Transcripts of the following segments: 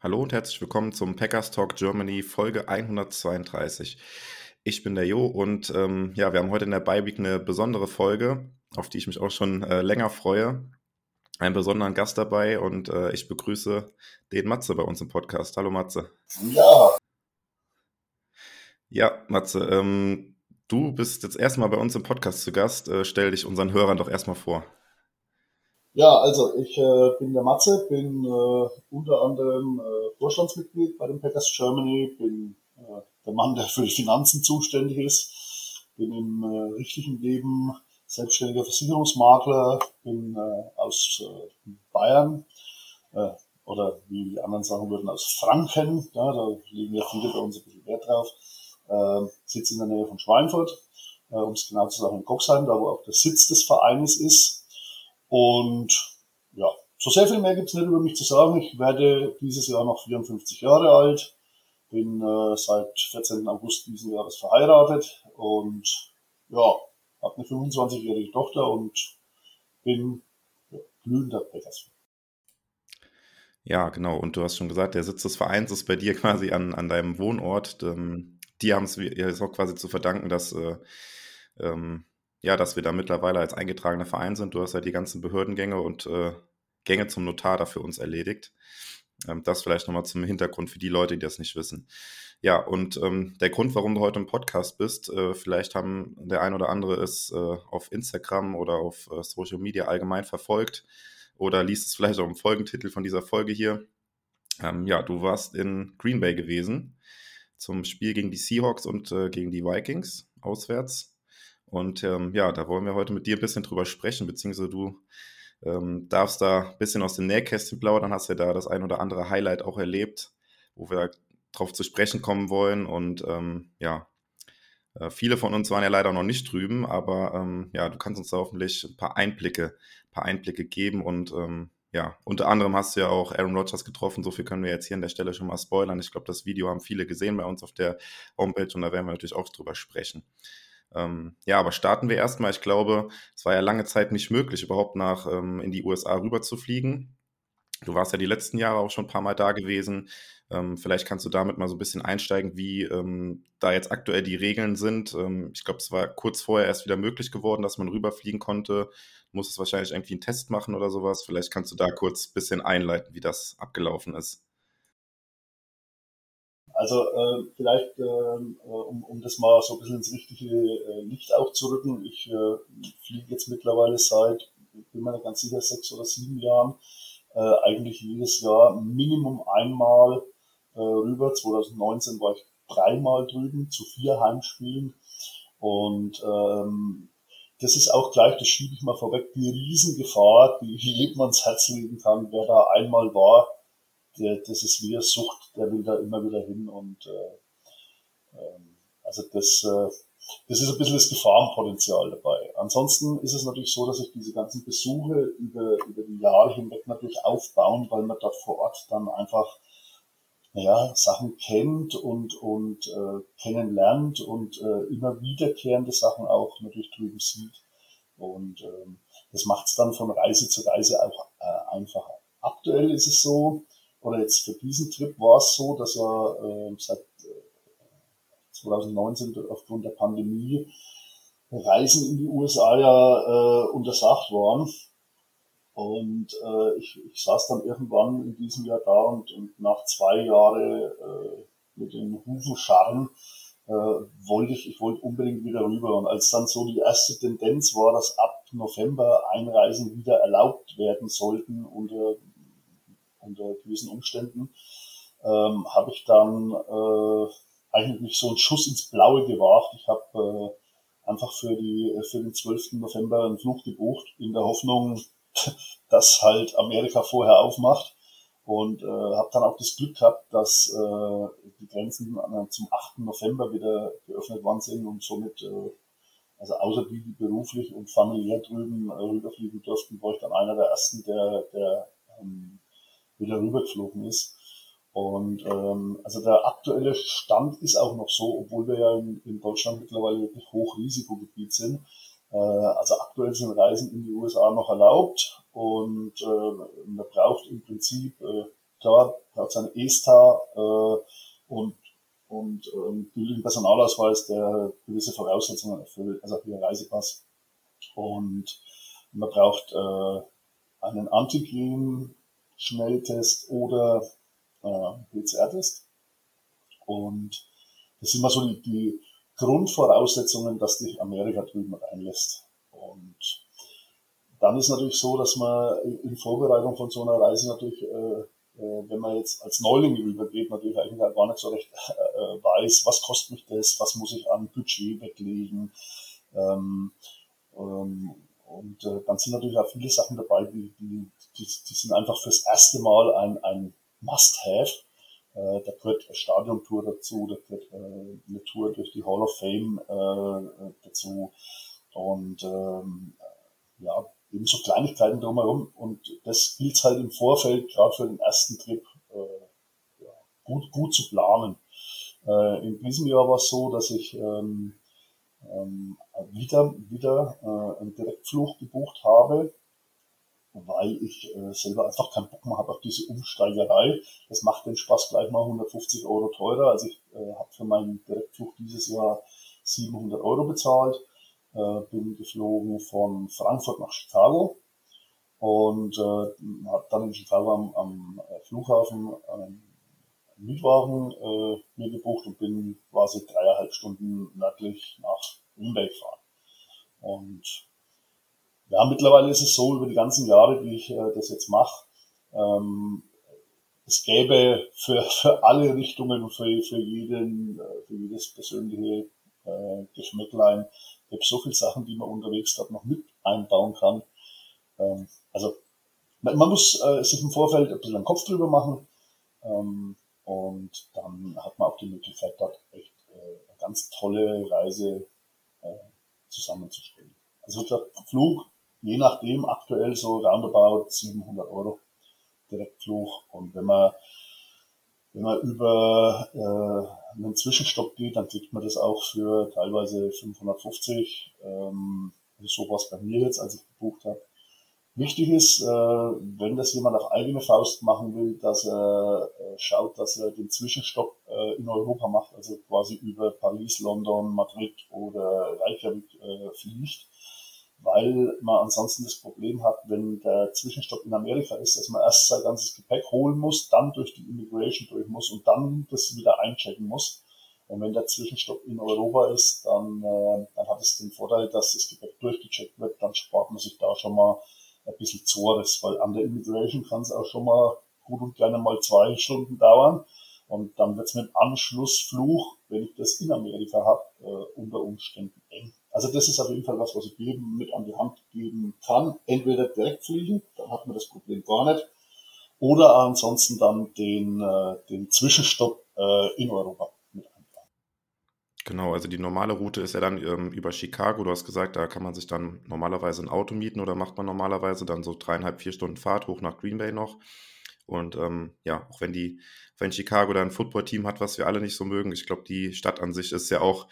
Hallo und herzlich willkommen zum Packers Talk Germany Folge 132. Ich bin der Jo und ähm, ja, wir haben heute in der Beiweek eine besondere Folge, auf die ich mich auch schon äh, länger freue. Einen besonderen Gast dabei und äh, ich begrüße den Matze bei uns im Podcast. Hallo Matze. Ja. Ja, Matze, ähm, du bist jetzt erstmal bei uns im Podcast zu Gast. Äh, stell dich unseren Hörern doch erstmal vor. Ja, also ich äh, bin der Matze, bin äh, unter anderem äh, Vorstandsmitglied bei den Packers Germany, bin äh, der Mann, der für die Finanzen zuständig ist, bin im äh, richtigen Leben selbstständiger Versicherungsmakler, bin äh, aus äh, Bayern äh, oder wie die anderen sagen würden, aus Franken, ja, da legen ja viele bei uns ein bisschen Wert drauf, äh, sitze in der Nähe von Schweinfurt, äh, um es genau zu sagen in Coxheim, da wo auch der Sitz des Vereines ist und ja, so sehr viel mehr gibt's nicht über mich zu sagen. Ich werde dieses Jahr noch 54 Jahre alt, bin äh, seit 14. August diesen Jahres verheiratet und ja, habe eine 25-jährige Tochter und bin ja, glühender Packers. Ja, genau. Und du hast schon gesagt, der Sitz des Vereins ist bei dir quasi an, an deinem Wohnort. Ähm, die haben es auch quasi zu verdanken, dass äh, ähm, ja, dass wir da mittlerweile als eingetragener Verein sind. Du hast ja die ganzen Behördengänge und äh, Gänge zum Notar da für uns erledigt. Ähm, das vielleicht nochmal zum Hintergrund für die Leute, die das nicht wissen. Ja, und ähm, der Grund, warum du heute im Podcast bist, äh, vielleicht haben der ein oder andere es äh, auf Instagram oder auf äh, Social Media allgemein verfolgt oder liest es vielleicht auch im Folgentitel von dieser Folge hier. Ähm, ja, du warst in Green Bay gewesen zum Spiel gegen die Seahawks und äh, gegen die Vikings auswärts. Und ähm, ja, da wollen wir heute mit dir ein bisschen drüber sprechen, beziehungsweise du ähm, darfst da ein bisschen aus dem Nähkästchen plaudern, hast ja da das ein oder andere Highlight auch erlebt, wo wir drauf zu sprechen kommen wollen. Und ähm, ja, äh, viele von uns waren ja leider noch nicht drüben, aber ähm, ja, du kannst uns da hoffentlich ein paar Einblicke, ein paar Einblicke geben und ähm, ja, unter anderem hast du ja auch Aaron Rodgers getroffen. So viel können wir jetzt hier an der Stelle schon mal spoilern. Ich glaube, das Video haben viele gesehen bei uns auf der Homepage und da werden wir natürlich auch drüber sprechen. Ähm, ja, aber starten wir erstmal. Ich glaube, es war ja lange Zeit nicht möglich, überhaupt nach ähm, in die USA rüber zu fliegen. Du warst ja die letzten Jahre auch schon ein paar Mal da gewesen. Ähm, vielleicht kannst du damit mal so ein bisschen einsteigen, wie ähm, da jetzt aktuell die Regeln sind. Ähm, ich glaube, es war kurz vorher erst wieder möglich geworden, dass man rüberfliegen konnte. Muss es wahrscheinlich irgendwie einen Test machen oder sowas. Vielleicht kannst du da kurz ein bisschen einleiten, wie das abgelaufen ist. Also äh, vielleicht, ähm, äh, um, um das mal so ein bisschen ins richtige äh, Licht auch zu rücken, ich äh, fliege jetzt mittlerweile seit, bin mir nicht ganz sicher, sechs oder sieben Jahren, äh, eigentlich jedes Jahr Minimum einmal äh, rüber. 2019 war ich dreimal drüben zu vier Heimspielen und ähm, das ist auch gleich, das schiebe ich mal vorweg, die Riesengefahr, die jedem ans Herz legen kann, wer da einmal war, der, das ist wie eine Sucht, der will da immer wieder hin und äh, äh, also das, äh, das ist ein bisschen das Gefahrenpotenzial dabei. Ansonsten ist es natürlich so, dass sich diese ganzen Besuche über, über die Jahre hinweg natürlich aufbauen, weil man dort vor Ort dann einfach naja, Sachen kennt und, und äh, kennenlernt und äh, immer wiederkehrende Sachen auch natürlich drüben sieht. Und ähm, das macht es dann von Reise zu Reise auch äh, einfacher. Aktuell ist es so, oder jetzt für diesen Trip war es so, dass er äh, seit äh, 2019 aufgrund der Pandemie Reisen in die USA ja äh, untersagt waren. Und äh, ich, ich saß dann irgendwann in diesem Jahr da und, und nach zwei Jahren äh, mit den Hufen scharren, äh, wollte ich, ich wollte unbedingt wieder rüber. Und als dann so die erste Tendenz war, dass ab November Einreisen wieder erlaubt werden sollten unter unter gewissen Umständen, ähm, habe ich dann äh, eigentlich so einen Schuss ins Blaue gewagt. Ich habe äh, einfach für, die, für den 12. November einen Flug gebucht, in der Hoffnung, dass halt Amerika vorher aufmacht. und äh, habe dann auch das Glück gehabt, dass äh, die Grenzen zum 8. November wieder geöffnet worden sind und somit, äh, also außer die, die beruflich und familiär drüben äh, rüberfliegen durften, war ich dann einer der ersten, der, der ähm, wieder rübergeflogen ist. Und ähm, also der aktuelle Stand ist auch noch so, obwohl wir ja in, in Deutschland mittlerweile wirklich Hochrisikogebiet sind. Äh, also aktuell sind Reisen in die USA noch erlaubt und äh, man braucht im Prinzip äh, klar, braucht seine ESTA äh, und und ähm, gültigen Personalausweis, der gewisse Voraussetzungen erfüllt, also ein Reisepass. Und man braucht äh, einen Antigen-Schnelltest oder äh, PCR-Test. Und das sind mal so die, die Grundvoraussetzungen, dass dich Amerika drüben reinlässt. Und dann ist natürlich so, dass man in Vorbereitung von so einer Reise natürlich, äh, äh, wenn man jetzt als Neuling rübergeht, natürlich eigentlich gar nicht so recht äh, weiß, was kostet mich das, was muss ich an Budget weglegen. Ähm, ähm, und äh, dann sind natürlich auch viele Sachen dabei, die, die, die, die sind einfach fürs erste Mal ein, ein Must-Have. Äh, da gehört eine Stadiontour dazu, da gehört äh, eine Tour durch die Hall of Fame äh, dazu und ähm, ja, eben so Kleinigkeiten drumherum. Und das gilt halt im Vorfeld, gerade für den ersten Trip, äh, ja, gut, gut zu planen. Äh, in diesem Jahr war es so, dass ich ähm, ähm, wieder, wieder äh, einen Direktflug gebucht habe weil ich äh, selber einfach keinen Bock mehr habe auf diese Umsteigerei. Das macht den Spaß gleich mal 150 Euro teurer. Also ich äh, habe für meinen Direktflug dieses Jahr 700 Euro bezahlt, äh, bin geflogen von Frankfurt nach Chicago und äh, habe dann in Chicago am, am äh, Flughafen einen Mietwagen äh, mir gebucht und bin quasi dreieinhalb Stunden nördlich nach Green Bay gefahren. Und ja, mittlerweile ist es so, über die ganzen Jahre, die ich äh, das jetzt mache, ähm, es gäbe für, für alle Richtungen und für, für, jeden, äh, für jedes persönliche äh, Geschmäcklein, gibt so viele Sachen, die man unterwegs dort noch mit einbauen kann. Ähm, also man, man muss äh, sich im Vorfeld ein bisschen einen Kopf drüber machen ähm, und dann hat man auch die Möglichkeit, dort echt äh, eine ganz tolle Reise zusammenzustellen. Also der Flug je nachdem aktuell so roundabout 700 Euro Direktflug. Und wenn man, wenn man über äh, einen Zwischenstopp geht, dann kriegt man das auch für teilweise 550. Ähm, so was bei mir jetzt, als ich gebucht habe. Wichtig ist, äh, wenn das jemand auf eigene Faust machen will, dass er äh, schaut, dass er den Zwischenstopp äh, in Europa macht, also quasi über Paris, London, Madrid oder Reykjavik fliegt weil man ansonsten das Problem hat, wenn der Zwischenstopp in Amerika ist, dass man erst sein ganzes Gepäck holen muss, dann durch die Immigration durch muss und dann das wieder einchecken muss. Und wenn der Zwischenstopp in Europa ist, dann, dann hat es den Vorteil, dass das Gepäck durchgecheckt wird, dann spart man sich da schon mal ein bisschen Zores, weil an der Immigration kann es auch schon mal gut und gerne mal zwei Stunden dauern. Und dann wird es mit Anschlussfluch, wenn ich das in Amerika habe, äh, unter Umständen eng. Also das ist auf jeden Fall was, was ich jedem mit an die Hand geben kann. Entweder direkt fliegen, dann hat man das Problem gar nicht, oder ansonsten dann den, äh, den Zwischenstopp äh, in Europa. Genau, also die normale Route ist ja dann ähm, über Chicago. Du hast gesagt, da kann man sich dann normalerweise ein Auto mieten oder macht man normalerweise dann so dreieinhalb, vier Stunden Fahrt hoch nach Green Bay noch. Und ähm, ja, auch wenn die, wenn Chicago da ein Footballteam hat, was wir alle nicht so mögen, ich glaube, die Stadt an sich ist ja auch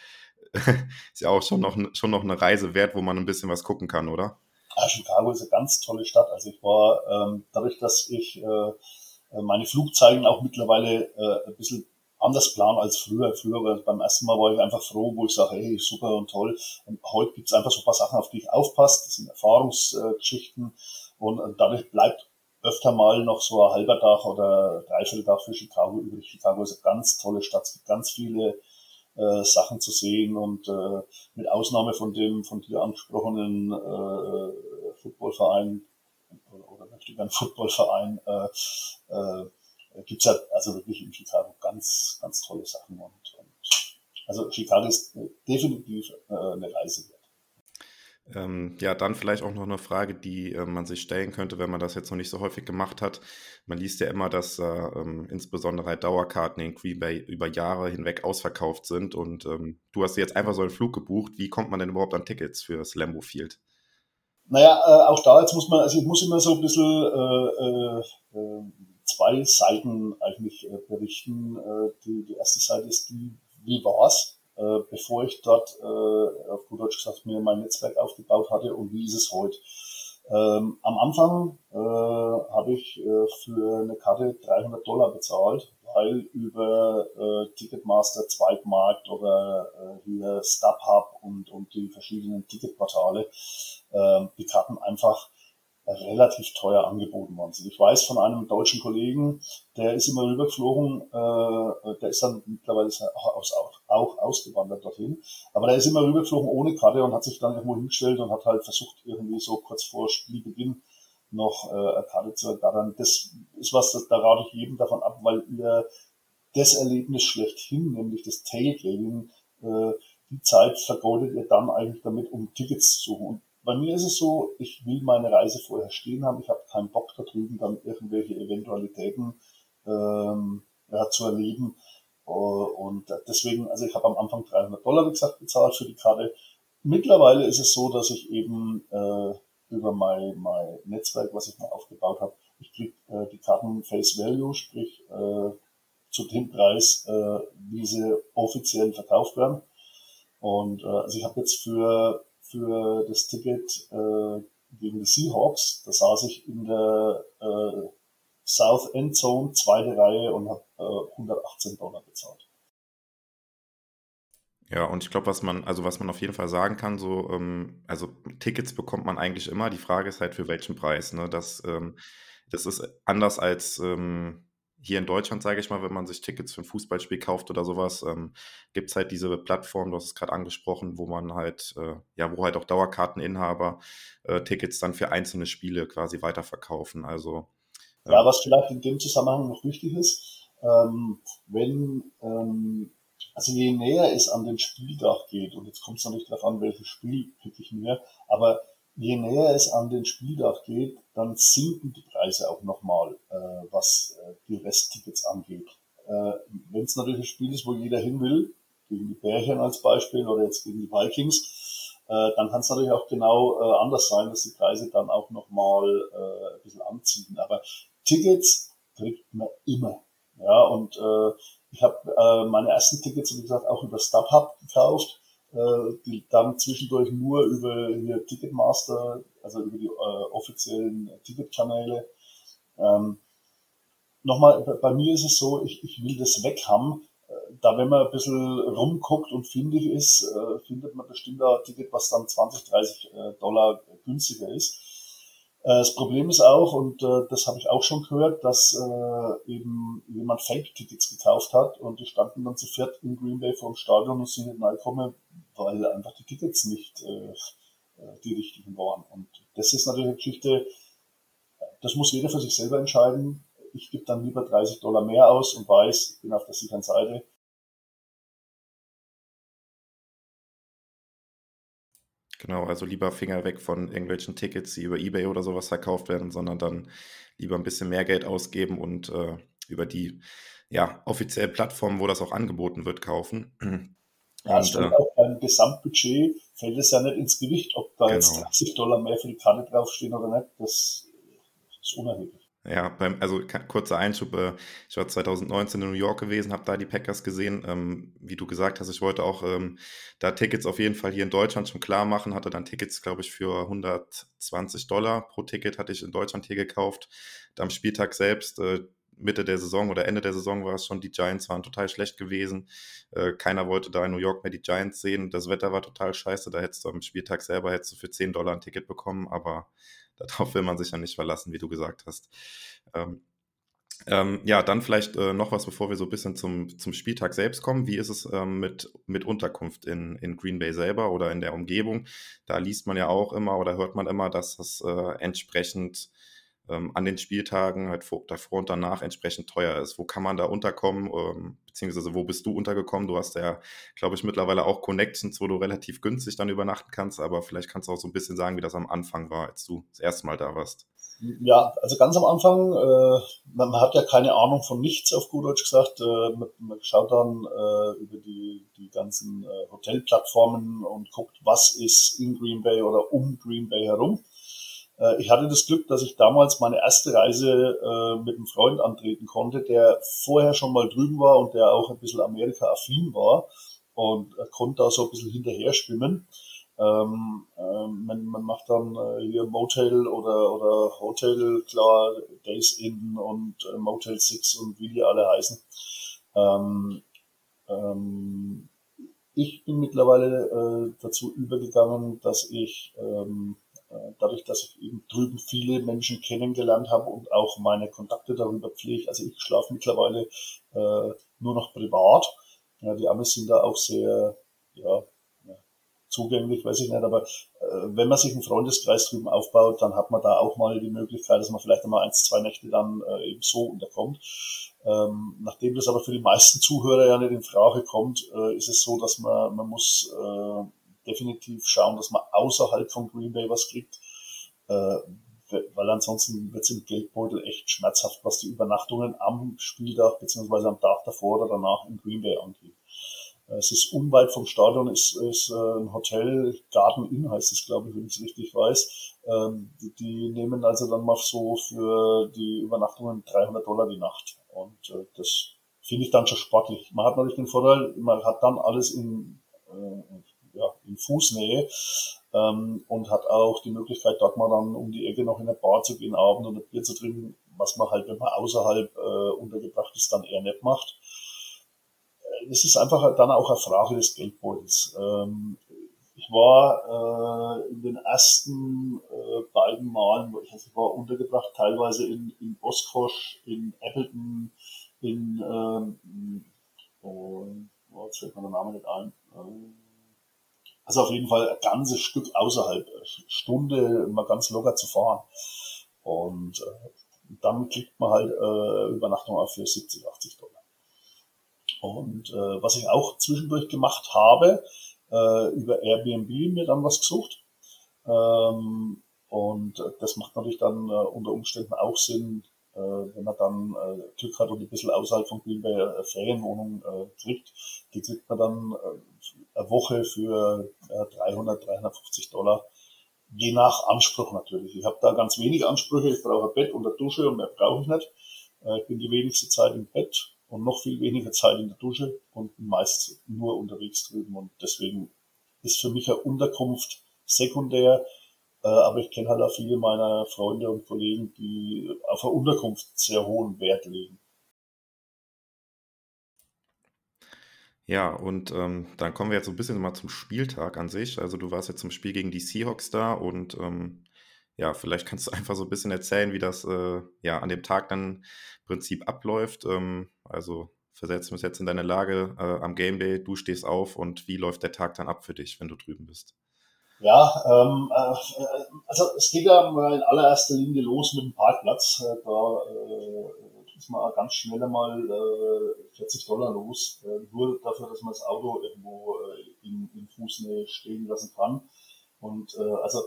ist ja auch schon noch, schon noch eine Reise wert, wo man ein bisschen was gucken kann, oder? Ja, Chicago ist eine ganz tolle Stadt. Also ich war, ähm, dadurch, dass ich äh, meine Flugzeugen auch mittlerweile äh, ein bisschen anders plan als früher. Früher, beim ersten Mal war ich einfach froh, wo ich sage, hey, super und toll. Und heute gibt es einfach so ein paar Sachen, auf die ich aufpasse. Das sind Erfahrungsgeschichten. Und, und dadurch bleibt öfter mal noch so ein halber Tag oder dreiviertel Tag für Chicago übrig. Chicago ist eine ganz tolle Stadt. Es gibt ganz viele äh, Sachen zu sehen und äh, mit Ausnahme von dem von dir angesprochenen äh, Footballverein oder, oder möchte ich einen Footballverein äh, äh, gibt es ja also wirklich in Chicago ganz, ganz tolle Sachen und, und also Chicago ist definitiv äh, eine Reise wert. Ähm, ja, dann vielleicht auch noch eine Frage, die äh, man sich stellen könnte, wenn man das jetzt noch nicht so häufig gemacht hat. Man liest ja immer, dass äh, ähm, insbesondere halt Dauerkarten in Green Bay über Jahre hinweg ausverkauft sind und ähm, du hast jetzt einfach so einen Flug gebucht. Wie kommt man denn überhaupt an Tickets für das Lambo Field? Naja, äh, auch da jetzt muss man, also ich muss immer so ein bisschen äh, äh, zwei Seiten eigentlich äh, berichten. Äh, die, die erste Seite ist die, wie war's, äh, bevor ich dort äh, auf gut Deutsch gesagt mir mein Netzwerk aufgebaut hatte und wie ist es heute. Ähm, am Anfang äh, habe ich äh, für eine Karte 300 Dollar bezahlt, weil über äh, Ticketmaster, Zweitmarkt oder äh, hier StubHub und, und die verschiedenen Ticketportale äh, die Karten einfach relativ teuer angeboten worden sind. Ich weiß von einem deutschen Kollegen, der ist immer rübergeflogen, äh, der ist dann mittlerweile auch, auch, auch ausgewandert dorthin, aber der ist immer rübergeflogen ohne Karte und hat sich dann irgendwo hingestellt und hat halt versucht, irgendwie so kurz vor Spielbeginn noch äh, eine Karte zu ergattern. Das ist was, das, da rate ich jedem davon ab, weil ihr das Erlebnis schlechthin, nämlich das Tailgating, äh, die Zeit vergeudet ihr dann eigentlich damit, um Tickets zu suchen. Und bei mir ist es so, ich will meine Reise vorher stehen haben. Ich habe keinen Bock da drüben dann irgendwelche Eventualitäten ähm, ja, zu erleben. Uh, und deswegen, also ich habe am Anfang 300 Dollar, wie gesagt, bezahlt für die Karte. Mittlerweile ist es so, dass ich eben äh, über mein, mein Netzwerk, was ich mal aufgebaut habe, ich kriege äh, die Karten Face Value, sprich äh, zu dem Preis, äh, wie sie offiziell verkauft werden. Und äh, also ich habe jetzt für für das Ticket äh, gegen die Seahawks. Da saß ich in der äh, South End Zone, zweite Reihe und habe äh, 118 Dollar bezahlt. Ja, und ich glaube, was man, also was man auf jeden Fall sagen kann, so, ähm, also Tickets bekommt man eigentlich immer. Die Frage ist halt, für welchen Preis. Ne? Das, ähm, das ist anders als ähm, hier in Deutschland, sage ich mal, wenn man sich Tickets für ein Fußballspiel kauft oder sowas, ähm, gibt es halt diese Plattform, du hast es gerade angesprochen, wo man halt, äh, ja, wo halt auch Dauerkarteninhaber äh, Tickets dann für einzelne Spiele quasi weiterverkaufen. Also äh, ja, was vielleicht in dem Zusammenhang noch wichtig ist, ähm, wenn ähm, also je näher es an den Spieltag geht, und jetzt kommt es natürlich darauf an, welches Spiel pick ich mir, aber je näher es an den Spieltag geht, dann sinken die Preise auch nochmal, äh, was äh, die Resttickets angeht. Äh, Wenn es natürlich ein Spiel ist, wo jeder hin will, gegen die Bärchen als Beispiel oder jetzt gegen die Vikings, äh, dann kann es natürlich auch genau äh, anders sein, dass die Preise dann auch nochmal äh, ein bisschen anziehen. Aber Tickets kriegt man immer. Ja, und äh, ich habe äh, meine ersten Tickets, wie gesagt, auch über StubHub gekauft die dann zwischendurch nur über hier Ticketmaster, also über die äh, offiziellen Ticketkanäle. Ähm, nochmal, bei mir ist es so, ich, ich will das weg haben. Äh, da wenn man ein bisschen rumguckt und findig ist, äh, findet man bestimmt ein Ticket, was dann 20, 30 äh, Dollar günstiger ist. Äh, das Problem ist auch, und äh, das habe ich auch schon gehört, dass äh, eben jemand Fake-Tickets gekauft hat und die standen dann zu viert in Green Bay vor dem Stadion und sind nicht reingekommen, weil einfach die Tickets nicht äh, äh, die richtigen waren. Und das ist natürlich eine Geschichte, das muss jeder für sich selber entscheiden. Ich gebe dann lieber 30 Dollar mehr aus und weiß, ich bin auf der sicheren Seite Genau, also lieber Finger weg von irgendwelchen Tickets, die über eBay oder sowas verkauft werden, sondern dann lieber ein bisschen mehr Geld ausgeben und äh, über die ja, offizielle Plattform, wo das auch angeboten wird, kaufen. Ja, und, äh, auch beim Gesamtbudget fällt es ja nicht ins Gewicht, ob da genau. jetzt 30 Dollar mehr für die Karte draufstehen oder nicht. Das ist unerheblich. Ja, beim, also kurzer Einschub. Äh, ich war 2019 in New York gewesen, habe da die Packers gesehen. Ähm, wie du gesagt hast, ich wollte auch ähm, da Tickets auf jeden Fall hier in Deutschland schon klar machen. Hatte dann Tickets, glaube ich, für 120 Dollar pro Ticket hatte ich in Deutschland hier gekauft. Am Spieltag selbst, äh, Mitte der Saison oder Ende der Saison war es schon, die Giants waren total schlecht gewesen. Äh, keiner wollte da in New York mehr die Giants sehen. Das Wetter war total scheiße. Da hättest du am Spieltag selber hättest du für 10 Dollar ein Ticket bekommen, aber darauf will man sich ja nicht verlassen, wie du gesagt hast. Ähm, ähm, ja, dann vielleicht äh, noch was, bevor wir so ein bisschen zum, zum Spieltag selbst kommen. Wie ist es ähm, mit, mit Unterkunft in, in Green Bay selber oder in der Umgebung? Da liest man ja auch immer oder hört man immer, dass das äh, entsprechend ähm, an den Spieltagen halt vor, davor und danach entsprechend teuer ist. Wo kann man da unterkommen, ähm, beziehungsweise wo bist du untergekommen? Du hast ja, glaube ich, mittlerweile auch Connections, wo du relativ günstig dann übernachten kannst, aber vielleicht kannst du auch so ein bisschen sagen, wie das am Anfang war, als du das erste Mal da warst. Ja, also ganz am Anfang, äh, man, man, hat ja keine Ahnung von nichts, auf gut Deutsch gesagt. Äh, man, man, schaut dann äh, über die, die ganzen äh, Hotelplattformen und guckt, was ist in Green Bay oder um Green Bay herum. Äh, ich hatte das Glück, dass ich damals meine erste Reise äh, mit einem Freund antreten konnte, der vorher schon mal drüben war und der auch ein bisschen Amerika-affin war und konnte da so ein bisschen hinterher schwimmen. Ähm, ähm, man, man macht dann äh, hier Motel oder, oder Hotel, klar, Days Inn und äh, Motel 6 und wie die alle heißen. Ähm, ähm, ich bin mittlerweile äh, dazu übergegangen, dass ich ähm, äh, dadurch, dass ich eben drüben viele Menschen kennengelernt habe und auch meine Kontakte darüber pflege. Also ich schlafe mittlerweile äh, nur noch privat. Ja, die Amis sind da auch sehr ja, zugänglich, weiß ich nicht, aber äh, wenn man sich einen Freundeskreis drüben aufbaut, dann hat man da auch mal die Möglichkeit, dass man vielleicht einmal eins, zwei Nächte dann äh, eben so unterkommt. Ähm, nachdem das aber für die meisten Zuhörer ja nicht in Frage kommt, äh, ist es so, dass man, man muss äh, definitiv schauen, dass man außerhalb von Green Bay was kriegt, äh, weil ansonsten wird es im Geldbeutel echt schmerzhaft, was die Übernachtungen am Spieltag beziehungsweise am Tag davor oder danach in Green Bay angeht. Es ist unweit vom Stadion, ist, ist äh, ein Hotel, Garden Inn heißt es, glaube ich, wenn ich es richtig weiß. Ähm, die, die, nehmen also dann mal so für die Übernachtungen 300 Dollar die Nacht. Und äh, das finde ich dann schon sportlich. Man hat natürlich den Vorteil, man hat dann alles in, äh, ja, in Fußnähe ähm, und hat auch die Möglichkeit, dort mal dann um die Ecke noch in eine Bar zu gehen, Abend und ein Bier zu trinken, was man halt, wenn man außerhalb äh, untergebracht ist, dann eher nicht macht es ist einfach dann auch eine Frage des Geldbeutels. Ähm, ich war äh, in den ersten äh, beiden Malen, ich, also ich war untergebracht, teilweise in, in Oskosch, in Appleton, in, ähm, oh, jetzt fällt mir der Name nicht ein. Ähm, also auf jeden Fall ein ganzes Stück außerhalb, Stunde mal ganz locker zu fahren. Und äh, dann kriegt man halt äh, Übernachtung auch für 70, 80 Dollar. Und äh, was ich auch zwischendurch gemacht habe, äh, über Airbnb mir dann was gesucht. Ähm, und das macht natürlich dann äh, unter Umständen auch Sinn, äh, wenn man dann äh, Glück hat und ein bisschen außerhalb von Green Bay eine Ferienwohnung äh, kriegt. Die kriegt man dann äh, Woche für äh, 300, 350 Dollar. Je nach Anspruch natürlich. Ich habe da ganz wenig Ansprüche. Ich brauche ein Bett und eine Dusche und mehr brauche ich nicht. Äh, ich bin die wenigste Zeit im Bett und noch viel weniger Zeit in der Dusche und meistens nur unterwegs drüben. Und deswegen ist für mich eine Unterkunft sekundär. Äh, aber ich kenne halt auch viele meiner Freunde und Kollegen, die auf eine Unterkunft sehr hohen Wert legen. Ja, und ähm, dann kommen wir jetzt so ein bisschen mal zum Spieltag an sich. Also du warst jetzt zum Spiel gegen die Seahawks da und ähm, ja, vielleicht kannst du einfach so ein bisschen erzählen, wie das äh, ja an dem Tag dann im Prinzip abläuft. Ähm, also versetzen wir uns jetzt in deine Lage äh, am Game Day, du stehst auf und wie läuft der Tag dann ab für dich, wenn du drüben bist? Ja, ähm, äh, also es geht ja mal in allererster Linie los mit dem Parkplatz. Äh, da äh, ist man ganz schnell einmal äh, 40 Dollar los, äh, nur dafür, dass man das Auto irgendwo äh, in, in Fußnähe stehen lassen kann. Und äh, also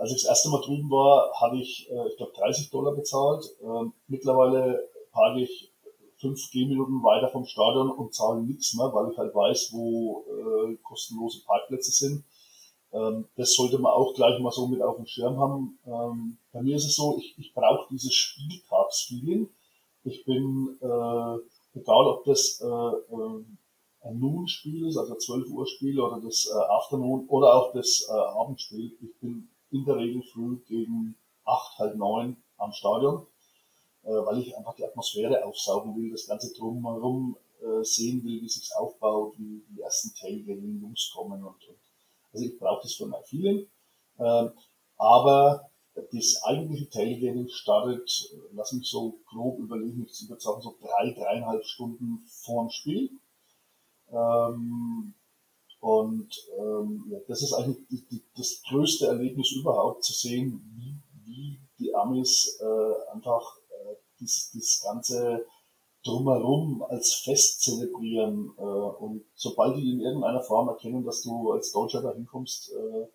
als ich das erste Mal drüben war, hatte ich, äh, ich glaube, 30 Dollar bezahlt. Ähm, mittlerweile parke ich fünf Gehminuten weiter vom Stadion und zahle nichts mehr, weil ich halt weiß, wo äh, kostenlose Parkplätze sind. Ähm, das sollte man auch gleich mal so mit auf dem Schirm haben. Ähm, bei mir ist es so, ich, ich brauche dieses Spieltagsfeeling. Ich bin, äh, egal ob das äh, äh, ein Noon-Spiel ist, also 12 Uhr Spiel oder das äh, Afternoon oder auch das äh, Abendspiel. Ich bin in der Regel früh gegen acht, halb neun am Stadion, äh, weil ich einfach die Atmosphäre aufsaugen will, das ganze drumherum äh, sehen will, wie sich's aufbaut, wie die ersten Tailgating-Jungs kommen und, und also ich brauche das für mein Feeling. Ähm, aber das eigentliche Tailgating startet, lass mich so grob überlegen, ich würde sagen so drei, dreieinhalb Stunden vor dem Spiel. Ähm, und ähm, ja, das ist eigentlich die, die, das größte Erlebnis überhaupt, zu sehen, wie, wie die Amis äh, einfach äh, dieses, dieses ganze drumherum als Fest zelebrieren. Äh, und sobald die in irgendeiner Form erkennen, dass du als Deutscher da hinkommst, äh,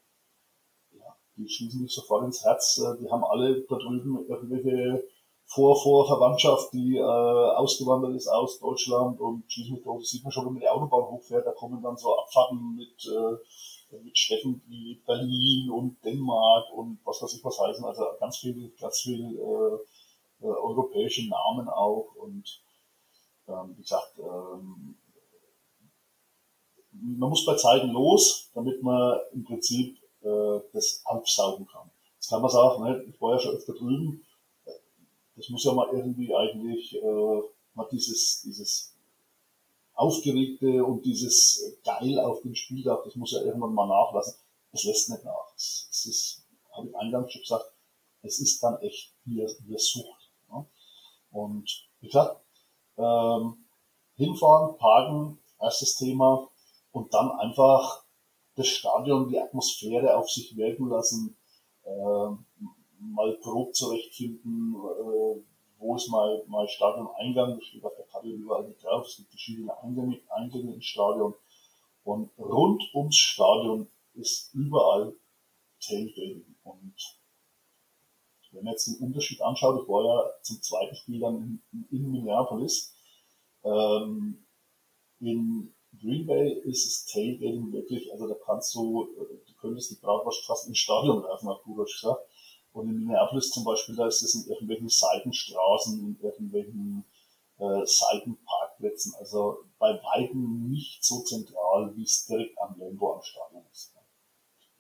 die schließen dich sofort ins Herz. Äh, die haben alle da drüben irgendwelche vor, vor Verwandtschaft, die äh, ausgewandert ist aus Deutschland und schieß mich das sieht man schon, wenn man die Autobahn hochfährt, da kommen dann so Abfahrten mit, äh, mit Städten wie Berlin und Dänemark und was weiß ich was heißen, also ganz viel, ganz viel äh, äh, europäische Namen auch und ähm, wie gesagt, ähm, man muss bei Zeiten los, damit man im Prinzip äh, das aufsaugen kann. Jetzt kann man sagen, ne, ich war ja schon öfter drüben, das muss ja mal irgendwie eigentlich äh, mal dieses, dieses Aufgeregte und dieses Geil auf dem Spieldach, das muss ja irgendwann mal nachlassen. Es lässt nicht nach. Es, es ist, habe ich eingangs schon gesagt, es ist dann echt wie, wie Sucht. Ne? Und wie gesagt, ähm, hinfahren, parken, erstes Thema und dann einfach das Stadion, die Atmosphäre auf sich wirken lassen, ähm, mal grob zurechtfinden, äh, wo ist mein Stadion-Eingang, das steht auf der Karte überall mit drauf, es gibt verschiedene Eingänge, Eingänge ins Stadion. Und rund ums Stadion ist überall Tailgating. Und wenn man jetzt den Unterschied anschaut, ich war ja zum zweiten Spiel dann in, in Minneapolis, ähm, in Green Bay ist das Tailgating wirklich, also da kannst du, äh, du könntest die Bratwurst fast ins Stadion werfen, hat Kudosch gesagt. Und in Minneapolis zum Beispiel, da ist es in irgendwelchen Seitenstraßen, in irgendwelchen äh, Seitenparkplätzen, also bei weitem nicht so zentral, wie es direkt am Lambo am Stadion ist.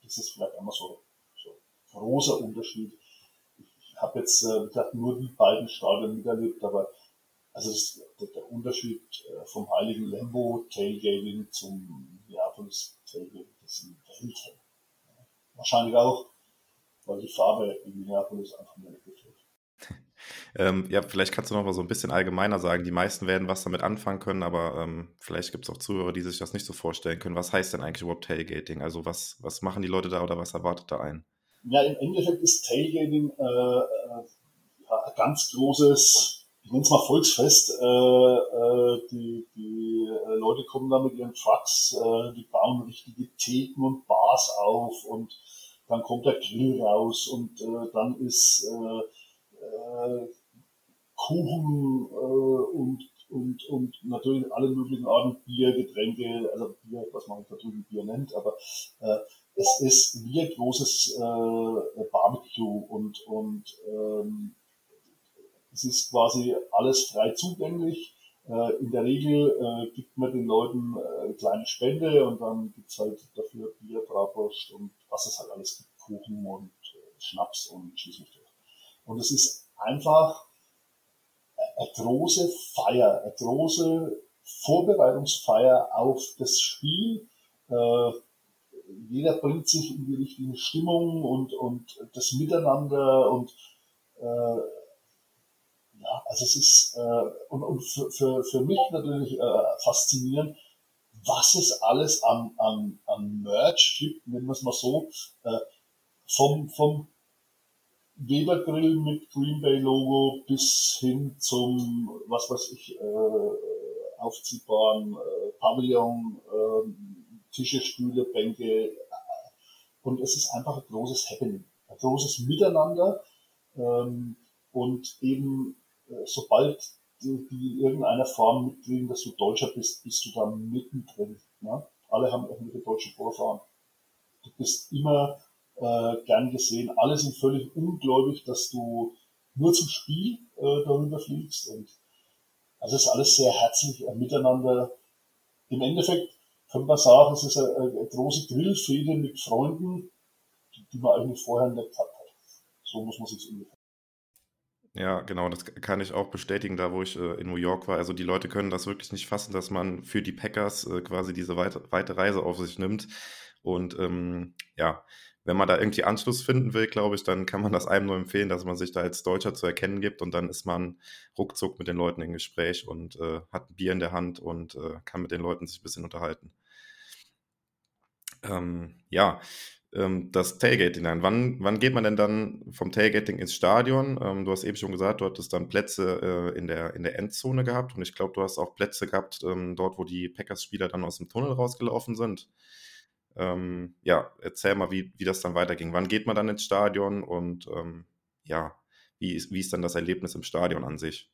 Das ist vielleicht einmal so, so ein großer Unterschied. Ich, habe jetzt äh, gesagt, nur die beiden Stadien miterlebt, aber also das, der, der Unterschied äh, vom Heiligen Lambo Tailgating zum Minneapolis Tailgating, das sind Welten. Wahrscheinlich auch weil die Farbe in Minneapolis einfach mehr gefällt. ähm, ja, vielleicht kannst du noch mal so ein bisschen allgemeiner sagen. Die meisten werden was damit anfangen können, aber ähm, vielleicht gibt es auch Zuhörer, die sich das nicht so vorstellen können. Was heißt denn eigentlich überhaupt Tailgating? Also was, was machen die Leute da oder was erwartet da ein? Ja, im Endeffekt ist Tailgating äh, äh ein ganz großes, ich nenne es mal Volksfest. Äh, äh, die die äh, Leute kommen da mit ihren Trucks, äh, die bauen richtige Theken und Bars auf und dann kommt der Grill raus und äh, dann ist äh, äh, Kuchen äh, und, und, und natürlich alle möglichen Arten Bier, Getränke, also Bier, was man drüben Bier nennt, aber äh, es ist wie ein großes äh, Barbecue und, und ähm, es ist quasi alles frei zugänglich. Äh, in der Regel äh, gibt man den Leuten äh, eine kleine Spende und dann gibt's halt dafür Bier, Bratwurst und was es halt alles gibt, Kuchen und äh, Schnaps und schieß. Und es ist einfach eine große Feier, eine große Vorbereitungsfeier auf das Spiel. Äh, jeder bringt sich in die richtige Stimmung und, und das Miteinander und äh, ja, also es ist äh, und, und für, für, für mich natürlich äh, faszinierend, was es alles an, an, an Merch gibt, nennen wir es mal so, äh, vom, vom Weber-Grill mit Green Bay Logo bis hin zum, was weiß ich, äh, aufziehbaren äh, Pavillon, äh, Tische, Stühle, Bänke. Und es ist einfach ein großes Happening, ein großes Miteinander. Ähm, und eben, äh, sobald die, die in irgendeiner Form mitkriegen, dass du Deutscher bist, bist du da mittendrin. Ne? Alle haben irgendwelche deutsche Vorfahren. Du bist immer äh, gern gesehen. Alle sind völlig ungläubig, dass du nur zum Spiel äh, darüber fliegst. Und also ist alles sehr herzlich äh, miteinander. Im Endeffekt könnte man sagen, es ist eine, eine große Grillfehde mit Freunden, die, die man eigentlich vorher nicht gehabt hat. So muss man sich ungefähr ja, genau, das kann ich auch bestätigen, da wo ich äh, in New York war. Also die Leute können das wirklich nicht fassen, dass man für die Packers äh, quasi diese weite, weite Reise auf sich nimmt. Und ähm, ja, wenn man da irgendwie Anschluss finden will, glaube ich, dann kann man das einem nur empfehlen, dass man sich da als Deutscher zu erkennen gibt und dann ist man ruckzuck mit den Leuten im Gespräch und äh, hat ein Bier in der Hand und äh, kann mit den Leuten sich ein bisschen unterhalten. Ähm, ja, ähm, das Tailgating ein. Wann, wann geht man denn dann vom Tailgating ins Stadion? Ähm, du hast eben schon gesagt, du hattest dann Plätze äh, in, der, in der Endzone gehabt und ich glaube, du hast auch Plätze gehabt, ähm, dort, wo die Packers-Spieler dann aus dem Tunnel rausgelaufen sind. Ähm, ja, erzähl mal, wie, wie das dann weiterging. Wann geht man dann ins Stadion und ähm, ja, wie ist, wie ist dann das Erlebnis im Stadion an sich?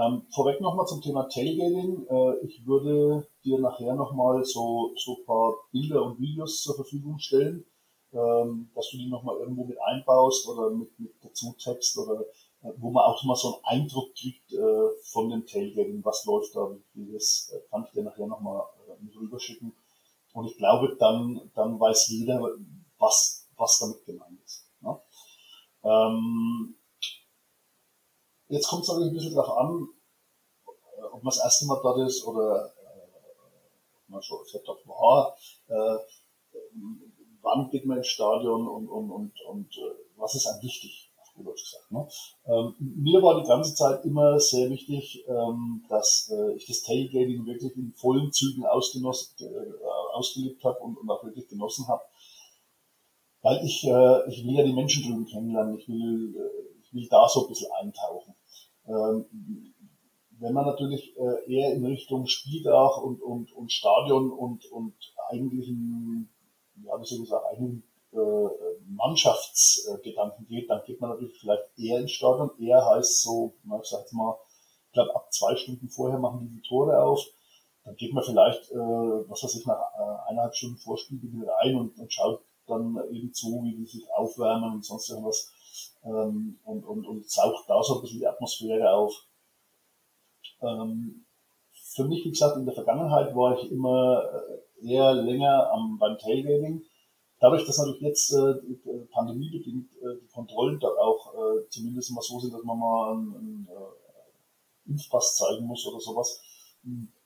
Ähm, vorweg nochmal zum Thema Tailgating. Äh, ich würde dir nachher nochmal so, so ein paar Bilder und Videos zur Verfügung stellen, ähm, dass du die nochmal irgendwo mit einbaust oder mit, mit dazu Text oder äh, wo man auch mal so einen Eindruck kriegt äh, von dem Tailgating, was läuft da, wie das äh, kann ich dir nachher nochmal äh, mit rüberschicken. Und ich glaube, dann, dann weiß jeder, was, was damit gemeint ist. Ne? Ähm, Jetzt kommt es natürlich ein bisschen darauf an, äh, ob man das erste Mal dort ist oder äh, ob man schon öfter dort war. Äh, wann geht man ins Stadion und, und, und, und äh, was ist einem wichtig, auf gut Deutsch gesagt. Ne? Ähm, mir war die ganze Zeit immer sehr wichtig, ähm, dass äh, ich das Tailgating wirklich in vollen Zügen ausgenossen, äh, ausgelebt habe und, und auch wirklich genossen habe. Weil ich, äh, ich will ja die Menschen drüben kennenlernen, ich will, äh, ich will da so ein bisschen eintauchen. Ähm, wenn man natürlich äh, eher in Richtung Spieldach und, und, und Stadion und, und eigentlichen, ja, wie soll ich sagen, eigentlichen äh, Mannschaftsgedanken geht, dann geht man natürlich vielleicht eher ins Stadion. Eher heißt so, ich sag mal, ich glaube, ab zwei Stunden vorher machen die die Tore auf. Dann geht man vielleicht, äh, was weiß ich, nach äh, eineinhalb Stunden Vorspielbeginn rein und, und schaut dann eben zu, wie die sich aufwärmen und sonst irgendwas ähm, und, und, und saugt da so ein bisschen die Atmosphäre auf. Ähm, für mich, wie gesagt, in der Vergangenheit war ich immer äh, eher länger am, beim Tailgating. Dadurch, dass natürlich jetzt äh, pandemiebedingt äh, die Kontrollen dort auch äh, zumindest mal so sind, dass man mal einen, einen äh, Impfpass zeigen muss oder sowas,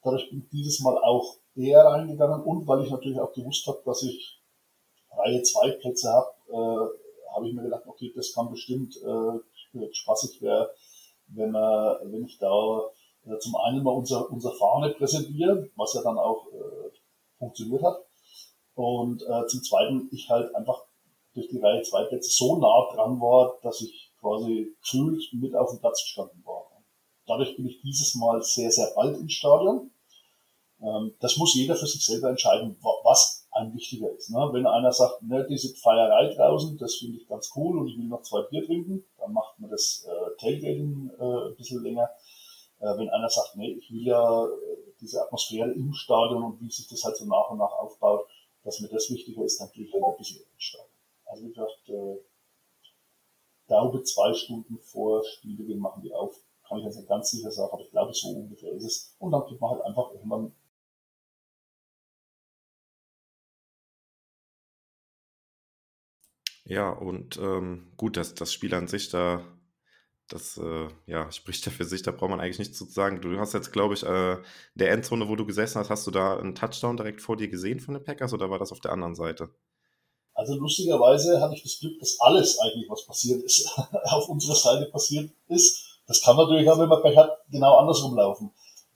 dadurch bin ich dieses Mal auch eher reingegangen und weil ich natürlich auch gewusst habe, dass ich Reihe zwei Plätze habe, äh, habe ich mir gedacht, okay, das kann bestimmt äh, spaßig werden, wenn, man, wenn ich da äh, zum einen mal unser, unser Fahne präsentiere, was ja dann auch äh, funktioniert hat. Und äh, zum zweiten, ich halt einfach durch die Reihe zwei Plätze so nah dran war, dass ich quasi gefühlt mit auf dem Platz gestanden war. Dadurch bin ich dieses Mal sehr, sehr bald im Stadion. Ähm, das muss jeder für sich selber entscheiden, was ein wichtiger ist. Ne? Wenn einer sagt, ne, diese Feierei draußen, das finde ich ganz cool und ich will noch zwei Bier trinken, dann macht man das äh, Tailgating äh, ein bisschen länger. Äh, wenn einer sagt, nee, ich will ja äh, diese Atmosphäre im Stadion und wie sich das halt so nach und nach aufbaut, dass mir das wichtiger ist, dann gehe ich halt ein bisschen ins Stadion. Also wie gesagt, äh, glaube zwei Stunden vor Spielbeginn machen die auf. Kann ich jetzt nicht ganz sicher sagen, aber ich glaube, so ungefähr ist es. Und dann geht man halt einfach irgendwann Ja, und ähm, gut, dass das Spiel an sich da, das äh, ja, spricht ja für sich, da braucht man eigentlich nichts zu sagen. Du hast jetzt, glaube ich, äh, der Endzone, wo du gesessen hast, hast du da einen Touchdown direkt vor dir gesehen von den Packers oder war das auf der anderen Seite? Also lustigerweise hatte ich das Glück, dass alles eigentlich, was passiert ist, auf unserer Seite passiert ist. Das kann natürlich auch, wenn man Pech hat, genau andersrum laufen.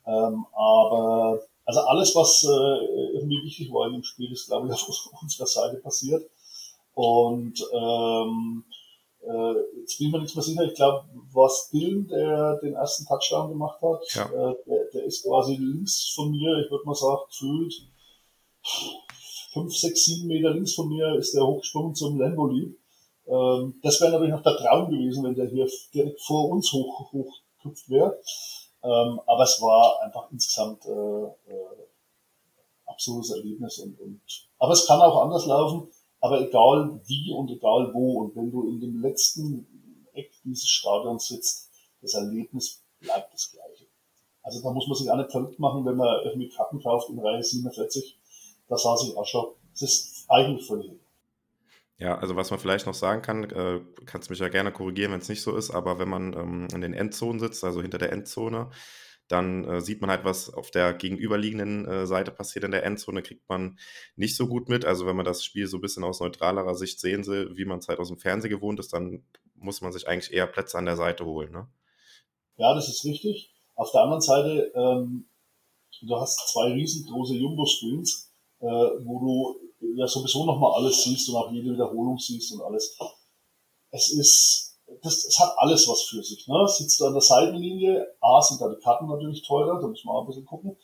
Ähm, aber also alles, was äh, irgendwie wichtig war in dem Spiel, ist, glaube ich, auf unserer Seite passiert. Und ähm, äh, jetzt bin ich mir nicht mehr sicher, ich glaube, was Dylan, der den ersten Touchdown gemacht hat, ja. äh, der, der ist quasi links von mir, ich würde mal sagen, gefühlt fünf, sechs, sieben Meter links von mir ist der hochgesprungen zum Lambo Leap. Ähm, das wäre natürlich noch der Traum gewesen, wenn der hier direkt vor uns hoch, hochgekupft wäre. Ähm, aber es war einfach insgesamt äh, äh, absolutes Erlebnis. Und, und, aber es kann auch anders laufen. Aber egal wie und egal wo und wenn du in dem letzten Eck dieses Stadions sitzt, das Erlebnis bleibt das gleiche. Also da muss man sich auch nicht verrückt machen, wenn man irgendwie Karten kauft in Reihe 47. Da saß ich auch schon. Das ist eigentlich völlig ja, also was man vielleicht noch sagen kann, äh, kannst mich ja gerne korrigieren, wenn es nicht so ist, aber wenn man ähm, in den Endzonen sitzt, also hinter der Endzone, dann äh, sieht man halt, was auf der gegenüberliegenden äh, Seite passiert in der Endzone, kriegt man nicht so gut mit. Also wenn man das Spiel so ein bisschen aus neutralerer Sicht sehen will, wie man es halt aus dem Fernsehen gewohnt ist, dann muss man sich eigentlich eher Plätze an der Seite holen. Ne? Ja, das ist richtig. Auf der anderen Seite, ähm, du hast zwei riesengroße Jumbo-Screens, äh, wo du ja sowieso nochmal alles siehst und auch jede Wiederholung siehst und alles. Es ist, das, es hat alles was für sich. Ne? Sitzt du an der Seitenlinie, A, sind da die Karten natürlich teurer, da muss man auch ein bisschen gucken.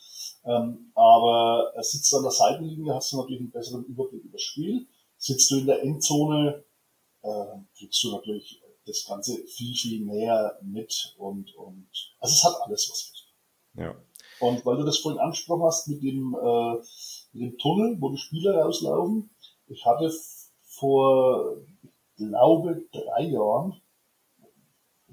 Ähm, aber sitzt du an der Seitenlinie, hast du natürlich einen besseren Überblick über das Spiel. Sitzt du in der Endzone, äh, kriegst du natürlich das Ganze viel, viel näher mit und, und also es hat alles was für sich. Ja. Und weil du das vorhin angesprochen hast mit dem, äh, mit dem Tunnel, wo die Spieler rauslaufen, ich hatte vor, ich glaube, drei Jahren,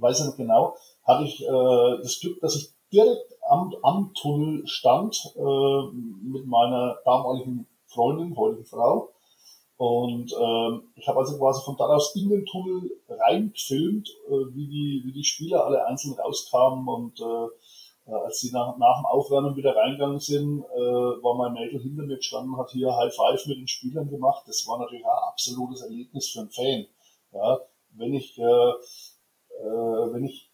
weiß ich nicht genau, hatte ich äh, das Glück, dass ich direkt am, am Tunnel stand äh, mit meiner damaligen Freundin, heutigen Frau. Und ähm, ich habe also quasi von daraus in den Tunnel reingefilmt, äh, wie, die, wie die Spieler alle einzeln rauskamen und äh, äh, als sie nach, nach dem Aufwärmen wieder reingegangen sind, äh, war mein Mädel hinter mir gestanden, hat hier High Five mit den Spielern gemacht. Das war natürlich ein absolutes Erlebnis für einen Fan. Ja, wenn ich, äh, äh, wenn ich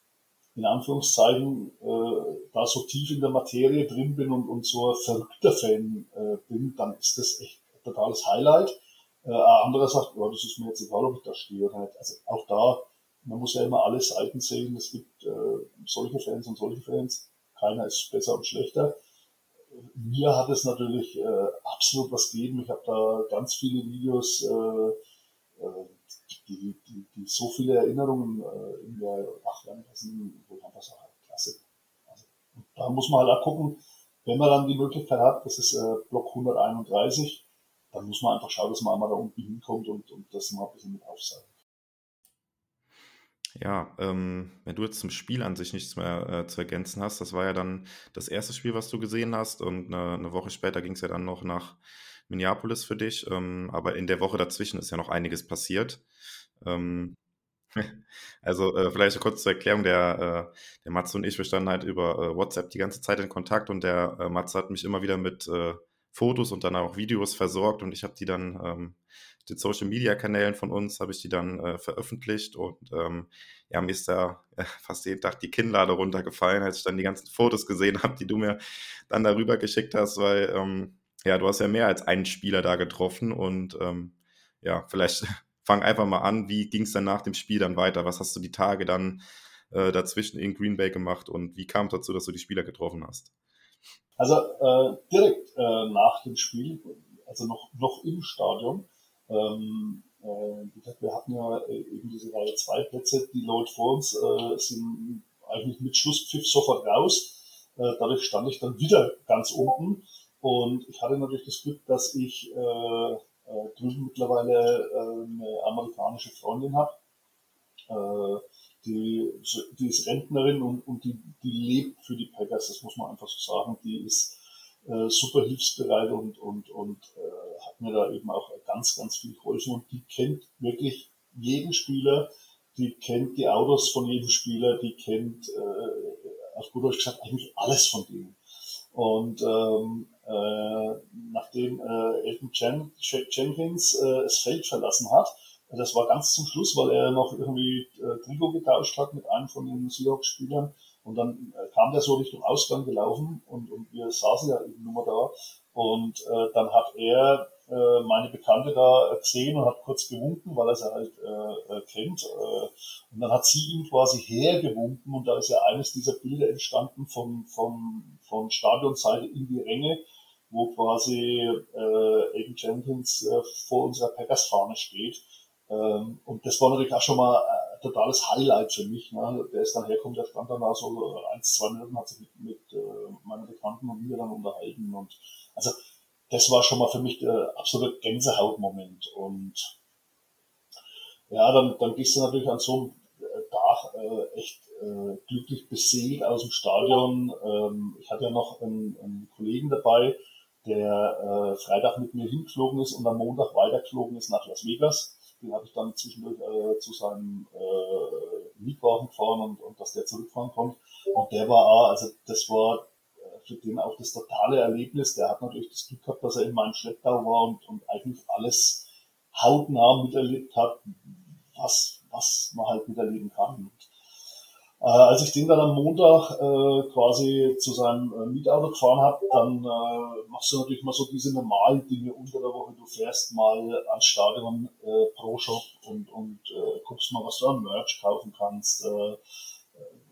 in Anführungszeichen äh, da so tief in der Materie drin bin und, und so ein verrückter Fan äh, bin, dann ist das echt ein totales Highlight. Äh, ein anderer sagt, oh, das ist mir jetzt egal, ob ich da stehe oder nicht. Also auch da, man muss ja immer alle Seiten sehen. Es gibt äh, solche Fans und solche Fans keiner ist besser und schlechter. Mir hat es natürlich äh, absolut was gegeben. Ich habe da ganz viele Videos, äh, äh, die, die, die so viele Erinnerungen äh, in der ach, lassen, wo ich einfach sage, klasse. Also, da muss man halt auch gucken, wenn man dann die Möglichkeit hat, das ist äh, Block 131, dann muss man einfach schauen, dass man einmal da unten hinkommt und, und das mal ein bisschen mit aufsaugt. Ja, ähm, wenn du jetzt zum Spiel an sich nichts mehr äh, zu ergänzen hast, das war ja dann das erste Spiel, was du gesehen hast und eine, eine Woche später ging es ja dann noch nach Minneapolis für dich, ähm, aber in der Woche dazwischen ist ja noch einiges passiert. Ähm, also äh, vielleicht kurz zur Erklärung, der, äh, der Matze und ich, wir standen halt über äh, WhatsApp die ganze Zeit in Kontakt und der äh, Matze hat mich immer wieder mit äh, Fotos und dann auch Videos versorgt und ich habe die dann ähm, den Social Media Kanälen von uns habe ich die dann äh, veröffentlicht und ähm, ja, mir ist da äh, fast jeden Tag die Kinnlade runtergefallen, als ich dann die ganzen Fotos gesehen habe, die du mir dann darüber geschickt hast, weil ähm, ja, du hast ja mehr als einen Spieler da getroffen und ähm, ja, vielleicht fang einfach mal an, wie ging es dann nach dem Spiel dann weiter? Was hast du die Tage dann äh, dazwischen in Green Bay gemacht und wie kam es dazu, dass du die Spieler getroffen hast? Also äh, direkt äh, nach dem Spiel, also noch, noch im Stadion, ähm, äh, wir hatten ja äh, eben diese Reihe 2 Plätze, die Leute vor uns äh, sind eigentlich mit Schlusspfiff sofort raus. Dadurch stand ich dann wieder ganz unten und ich hatte natürlich das Glück, dass ich äh, äh, drüben mittlerweile äh, eine amerikanische Freundin habe. Äh, die, die ist Rentnerin und, und die, die lebt für die Packers, das muss man einfach so sagen. Die ist äh, super hilfsbereit und, und, und äh, hat mir da eben auch ganz, ganz viel geholfen. Und die kennt wirklich jeden Spieler, die kennt die Autos von jedem Spieler, die kennt, äh, auf gut Deutsch gesagt, eigentlich alles von denen. Und ähm, äh, nachdem äh, Elton Jen Jenkins äh, das Feld verlassen hat, das war ganz zum Schluss, weil er noch irgendwie äh, Trigo getauscht hat mit einem von den Seahawks-Spielern, und dann äh, kam der so Richtung Ausgang gelaufen und, und wir saßen ja eben nur da. Und äh, dann hat er äh, meine Bekannte da gesehen und hat kurz gewunken, weil er sie halt äh, äh, kennt. Äh, und dann hat sie ihn quasi hergewunken und da ist ja eines dieser Bilder entstanden von, von, von Stadionseite in die Ränge, wo quasi äh, Aiden Jenkins äh, vor unserer Packers-Fahne steht. Ähm, und das war natürlich auch schon mal totales Highlight für mich. Ne? Der ist dann herkommen, der stand dann da so ein, zwei Minuten, hat sich mit, mit äh, meinen Bekannten und mir dann unterhalten. Und also das war schon mal für mich der absolute Gänsehautmoment. Und ja, dann, dann gehst du natürlich an so einem Tag äh, echt äh, glücklich beseelt aus dem Stadion. Ähm, ich hatte ja noch einen, einen Kollegen dabei, der äh, Freitag mit mir hingeflogen ist und am Montag weitergeflogen ist nach Las Vegas den habe ich dann zwischendurch äh, zu seinem äh, Mietwagen gefahren und, und dass der zurückfahren konnte. Und der war auch, also das war äh, für den auch das totale Erlebnis. Der hat natürlich das Glück gehabt, dass er in meinem Schlepptau war und, und eigentlich alles hautnah miterlebt hat, was, was man halt miterleben kann. Äh, als ich den dann am Montag äh, quasi zu seinem äh, Mietauto gefahren habe, dann äh, machst du natürlich mal so diese normalen Dinge unter der Woche. Du fährst mal ans Stadion äh, Pro Shop und, und äh, guckst mal, was du an Merch kaufen kannst. Äh,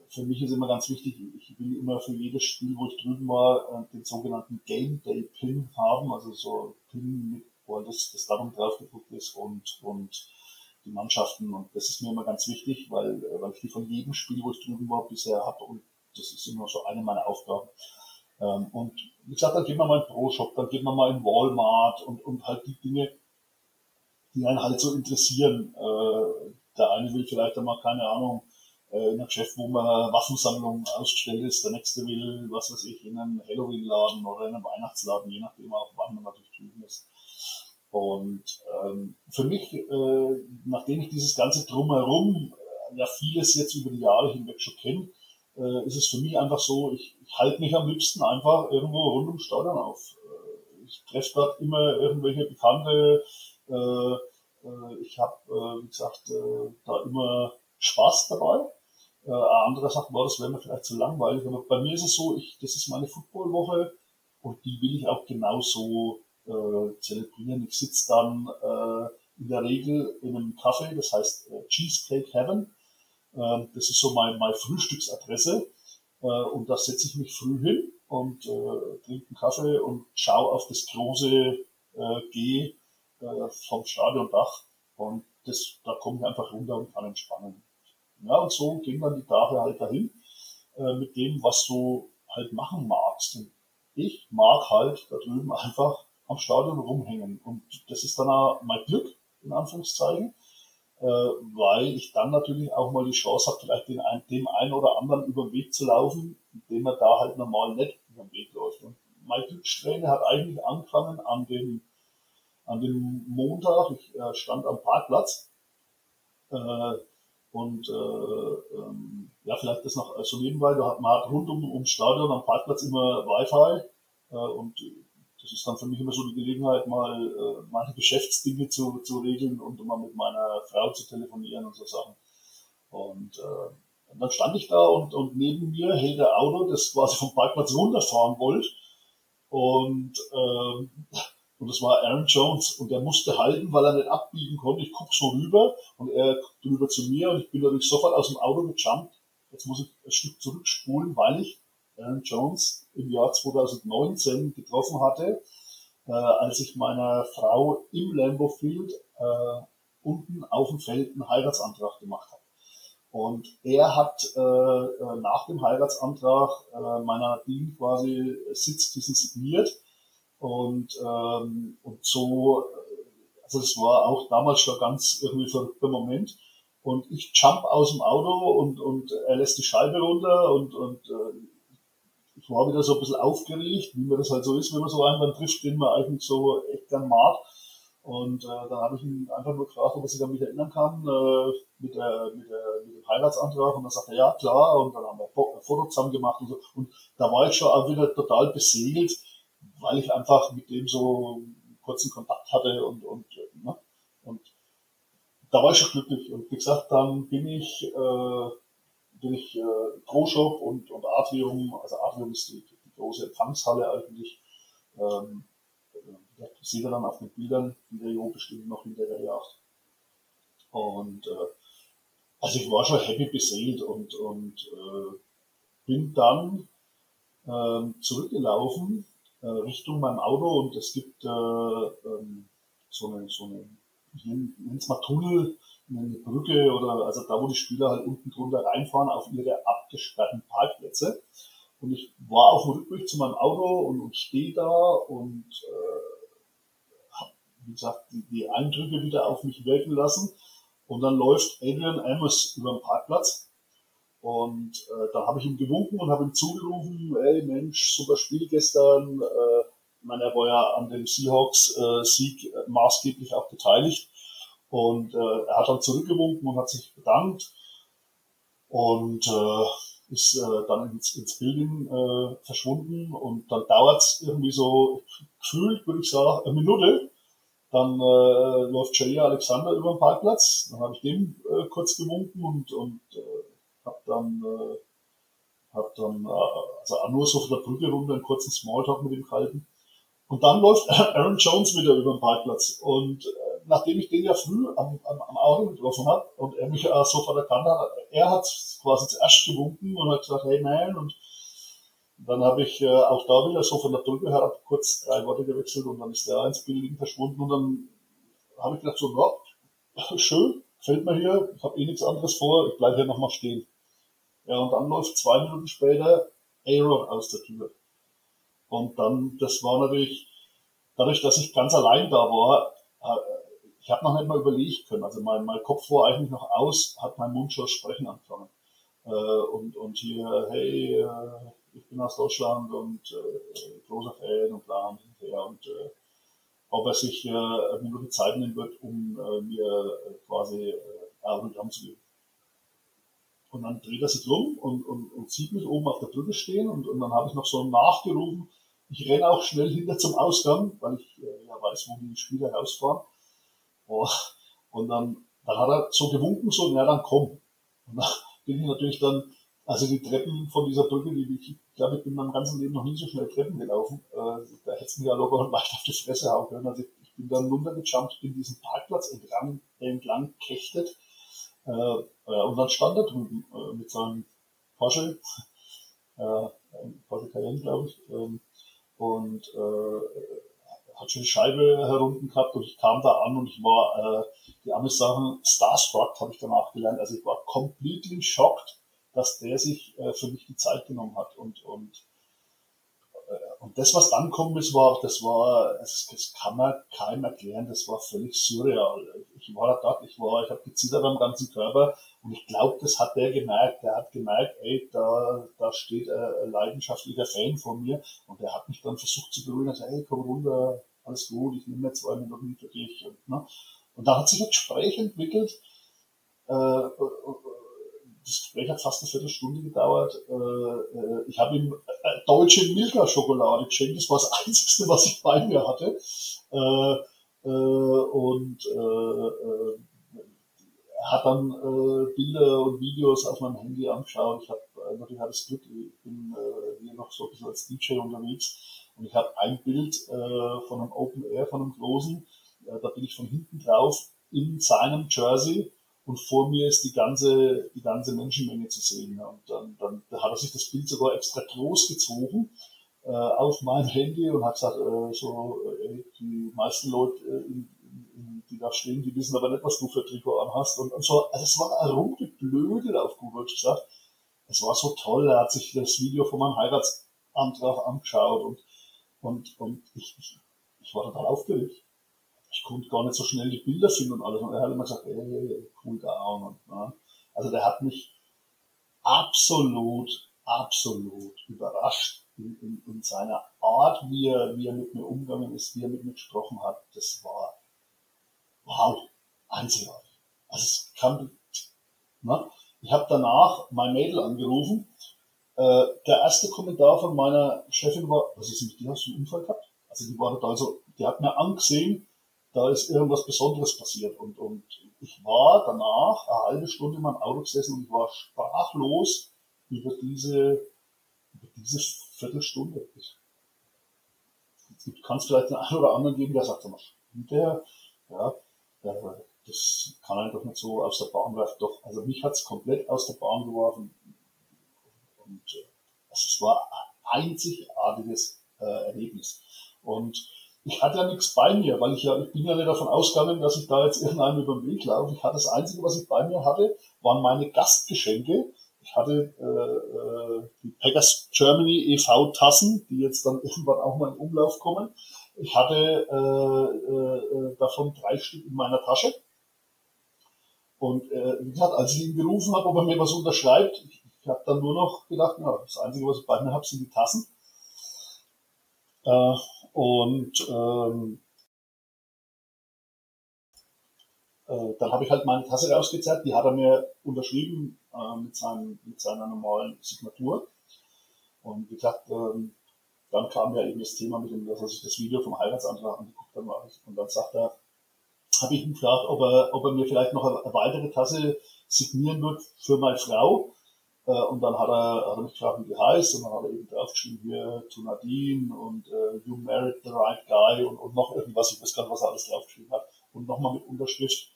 für mich ist immer ganz wichtig, ich will immer für jedes Spiel, wo ich drüben war, äh, den sogenannten Game Day Pin haben, also so Pin mit, wo das, das Datum drauf gedruckt ist und, und die Mannschaften. Und das ist mir immer ganz wichtig, weil, äh, weil ich die von jedem Spiel, wo ich drüben war, bisher habe. Und das ist immer so eine meiner Aufgaben. Ähm, und wie gesagt, dann geht man mal in Pro-Shop, dann geht man mal in Walmart und, und halt die Dinge, die einen halt so interessieren. Äh, der eine will vielleicht einmal, keine Ahnung, äh, in einem Geschäft, wo man Waffensammlung ausgestellt ist, der nächste will, was weiß ich, in einem Halloween-Laden oder in einem Weihnachtsladen, je nachdem auch wann man natürlich drüben ist. Und ähm, für mich, äh, nachdem ich dieses ganze Drumherum äh, ja vieles jetzt über die Jahre hinweg schon kenne, äh, ist es für mich einfach so, ich, ich halte mich am liebsten einfach irgendwo rund ums Stadion auf. Äh, ich treffe dort immer irgendwelche Bekannte. Äh, äh, ich habe, äh, wie gesagt, äh, da immer Spaß dabei. Äh, ein anderer sagt, boah, das wäre mir vielleicht zu langweilig. Aber bei mir ist es so, ich, das ist meine Footballwoche und die will ich auch genauso äh, zelebrieren. Ich sitze dann äh, in der Regel in einem Café, das heißt äh, Cheesecake Heaven. Äh, das ist so mein, meine Frühstücksadresse. Äh, und da setze ich mich früh hin und äh, trinke einen Kaffee und schaue auf das große äh, G äh, vom Stadiondach. Und das, da komme ich einfach runter und kann entspannen. Ja, und so gehen dann die Tage halt dahin äh, mit dem, was du halt machen magst. Und ich mag halt da drüben einfach am Stadion rumhängen. Und das ist dann auch mein Glück, in Anführungszeichen, äh, weil ich dann natürlich auch mal die Chance habe, vielleicht den, dem einen oder anderen über den Weg zu laufen, dem er da halt normal nicht über den Weg läuft. Und mein Glückssträhne hat eigentlich angefangen an dem, an dem Montag, ich äh, stand am Parkplatz, äh, und äh, ähm, ja, vielleicht das noch so nebenbei, da hat man hat rund um, ums Stadion am Parkplatz immer Wi-Fi äh, und das ist dann für mich immer so die Gelegenheit, mal äh, meine Geschäftsdinge zu, zu regeln und mal mit meiner Frau zu telefonieren und so Sachen. Und, äh, und dann stand ich da und, und neben mir hält der Auto, das quasi vom Parkplatz runterfahren wollte. Und, äh, und das war Aaron Jones und der musste halten, weil er nicht abbiegen konnte. Ich guck so rüber und er guckt rüber zu mir und ich bin natürlich sofort aus dem Auto gejumpt. Jetzt muss ich ein Stück zurückspulen, weil ich Aaron Jones im Jahr 2019 getroffen hatte, äh, als ich meiner Frau im Lambo Field äh, unten auf dem Feld einen Heiratsantrag gemacht habe. Und er hat äh, äh nach dem Heiratsantrag äh, meiner Nadine quasi Sitzkissen signiert. Und, ähm, und so, also es war auch damals schon ganz irgendwie verrückter Moment. Und ich jump aus dem Auto und, und er lässt die Scheibe runter und, und äh, ich war wieder so ein bisschen aufgeregt, wie mir das halt so ist, wenn man so einen dann trifft, den man eigentlich so echt gern mag. Und äh, dann habe ich ihn einfach nur gefragt, ob er sich an mich erinnern kann äh, mit, der, mit, der, mit dem Heiratsantrag. Und dann sagte er, ja klar. Und dann haben wir ein Foto zusammen gemacht und so. Und da war ich schon auch wieder total beseelt, weil ich einfach mit dem so kurzen Kontakt hatte und, und, ne? und da war ich schon glücklich. Und wie gesagt, dann bin ich äh, durch äh, ProShop und, und Atrium, also Atrium ist die, die große Empfangshalle eigentlich, ähm, das sieht ihr dann auf den Bildern, die der Jo bestimmt noch hinterher jagt. Und äh, also ich war schon happy beseelt und, und äh, bin dann äh, zurückgelaufen äh, Richtung meinem Auto und es gibt äh, ähm, so eine, so eine ich nenne es mal Tunnel, eine Brücke oder also da, wo die Spieler halt unten drunter reinfahren auf ihre abgesperrten Parkplätze. Und ich war auf dem Rückweg zu meinem Auto und, und stehe da und äh, habe, wie gesagt, die, die Eindrücke wieder auf mich wirken lassen. Und dann läuft Adrian Amos über den Parkplatz. Und äh, da habe ich ihm gewunken und habe ihm zugerufen, ey Mensch, super Spiel gestern. Äh, ich meine, er war ja an dem Seahawks-Sieg äh, maßgeblich auch beteiligt. Und äh, er hat dann zurückgewunken und hat sich bedankt und äh, ist äh, dann ins, ins Building äh, verschwunden. Und dann dauert es irgendwie so gefühlt, würde ich sagen, eine Minute. Dann äh, läuft Jay Alexander über den Parkplatz. Dann habe ich dem äh, kurz gewunken und, und äh, hab dann, äh, hab dann äh, also nur so von der Brücke runter einen kurzen Smalltalk mit ihm gehalten. Und dann läuft Aaron Jones wieder über den Parkplatz. Und äh, nachdem ich den ja früh am, am, am Auto getroffen habe und er mich auch sofort erkannt hat, er hat quasi zuerst gewunken und hat gesagt, hey man, und dann habe ich äh, auch da wieder so von der Brücke her kurz drei Worte gewechselt und dann ist der ins Bild verschwunden und dann habe ich gedacht so, ja, schön, gefällt mir hier, ich habe eh nichts anderes vor, ich bleibe hier nochmal stehen. Ja, und dann läuft zwei Minuten später Aaron aus der Tür. Und dann, das war natürlich, dadurch, dass ich ganz allein da war, äh, ich habe noch nicht mal überlegt können. Also mein, mein Kopf war eigentlich noch aus, hat mein Mund schon sprechen angefangen. Äh, und, und hier, hey, äh, ich bin aus Deutschland und äh, großer Fan und bla und hinterher und äh, ob er sich äh, eine Minute Zeit nehmen wird, um äh, mir äh, quasi äh, Autogramm zu geben. Und dann dreht er sich um und, und, und sieht mich oben auf der Brücke stehen und, und dann habe ich noch so nachgerufen, ich renne auch schnell hinter zum Ausgang, weil ich äh, ja weiß, wo die Spieler rausfahren. Oh, und dann, dann hat er so gewunken, so, na dann komm. Und dann bin ich natürlich dann, also die Treppen von dieser Brücke, die ich glaube, ich bin mein ganzes Leben noch nie so schnell Treppen gelaufen. Äh, da hätte es mir ja locker und leicht auf die Fresse hauen können. Also ich, ich bin dann runtergejumpt, bin diesen Parkplatz entlang, entlang kechtet. Äh, äh, und dann stand er drüben äh, mit seinem Porsche, äh, Porsche Cayenne, glaube ich, ähm, und äh, hat schon die Scheibe herunten gehabt und ich kam da an und ich war, äh, die Amis sagen, starstruck, habe ich danach gelernt. Also ich war completely shocked dass der sich äh, für mich die Zeit genommen hat. Und, und, und das, was dann kommen ist, war, das war, das, das kann man keinem erklären, das war völlig surreal. Ich war da, ich war, ich habe gezittert am ganzen Körper und ich glaube, das hat der gemerkt. Der hat gemerkt, ey, da, da steht ein leidenschaftlicher Fan vor mir und der hat mich dann versucht zu beruhigen, also, ey, komm runter, alles gut, ich nehme jetzt zwei Minuten für dich. Und, ne? und da hat sich ein Gespräch entwickelt, äh, das Gespräch hat fast eine Viertelstunde gedauert. Äh, äh, ich habe ihm äh, deutsche Milka-Schokolade geschenkt. Das war das Einzige, was ich bei mir hatte. und er hat dann Bilder und Videos auf meinem Handy angeschaut. Ich habe natürlich das Glück, ich bin hier noch so ein bisschen als DJ unterwegs. Und ich habe ein Bild von einem Open Air, von einem großen, da bin ich von hinten drauf in seinem Jersey und vor mir ist die ganze, die ganze Menschenmenge zu sehen. Und dann, dann da hat er sich das Bild sogar extra groß gezogen äh, auf mein Handy und hat gesagt, äh, so, äh, die meisten Leute, äh, in, in, die da stehen, die wissen aber nicht, was du für Trikot anhast. Und, und so, also es war ein rumgeblödel auf Deutsch gesagt. Es war so toll, er hat sich das Video von meinem Heiratsantrag angeschaut und, und, und ich, ich, ich war total aufgeregt ich konnte gar nicht so schnell die Bilder finden und alles. Und er hat immer gesagt, ey, cool down. Und, ne? Also der hat mich absolut, absolut überrascht in, in, in seiner Art, wie er, wie er mit mir umgegangen ist, wie er mit mir gesprochen hat. Das war, wow, einzigartig. Also es kann, ne? Ich habe danach mein Mädel angerufen. Äh, der erste Kommentar von meiner Chefin war, was ist mit dir, hast du einen Unfall gehabt? Also die war total so, die hat mir angesehen, da ist irgendwas Besonderes passiert. Und, und ich war danach eine halbe Stunde in meinem Auto gesessen und ich war sprachlos über diese, über diese Viertelstunde. Es kann es vielleicht einen oder anderen geben, der sagt, sag mal, der, ja, der, das kann einfach nicht so aus der Bahn werfen. Doch, also mich hat es komplett aus der Bahn geworfen. Und äh, also es war ein einzigartiges äh, Erlebnis. Und ich hatte ja nichts bei mir, weil ich ja, ich bin ja nicht davon ausgegangen, dass ich da jetzt irgendeinem über den Weg laufe. Ich hatte das Einzige, was ich bei mir hatte, waren meine Gastgeschenke. Ich hatte äh, äh, die Packers Germany e.V. Tassen, die jetzt dann irgendwann auch mal in Umlauf kommen. Ich hatte äh, äh, davon drei Stück in meiner Tasche. Und äh, wie gesagt, als ich ihn gerufen habe, ob er mir was unterschreibt, ich, ich habe dann nur noch gedacht, na, das Einzige, was ich bei mir habe, sind die Tassen. Äh, und ähm, äh, dann habe ich halt meine Tasse rausgezerrt, die hat er mir unterschrieben äh, mit, seinem, mit seiner normalen Signatur. Und wie gesagt, ähm, dann kam ja eben das Thema mit dem, dass er sich das Video vom Heiratsantrag angeguckt hat. Und dann sagt er, habe ich ihn gefragt, ob er, ob er mir vielleicht noch eine weitere Tasse signieren wird für meine Frau. Äh, und dann hat er, hat er mich gefragt, wie die heißt, und dann hat er eben draufgeschrieben, hier, to Nadine und äh, you married the right guy und, und noch irgendwas, ich weiß gar nicht, was er alles draufgeschrieben hat, und nochmal mit Unterschrift.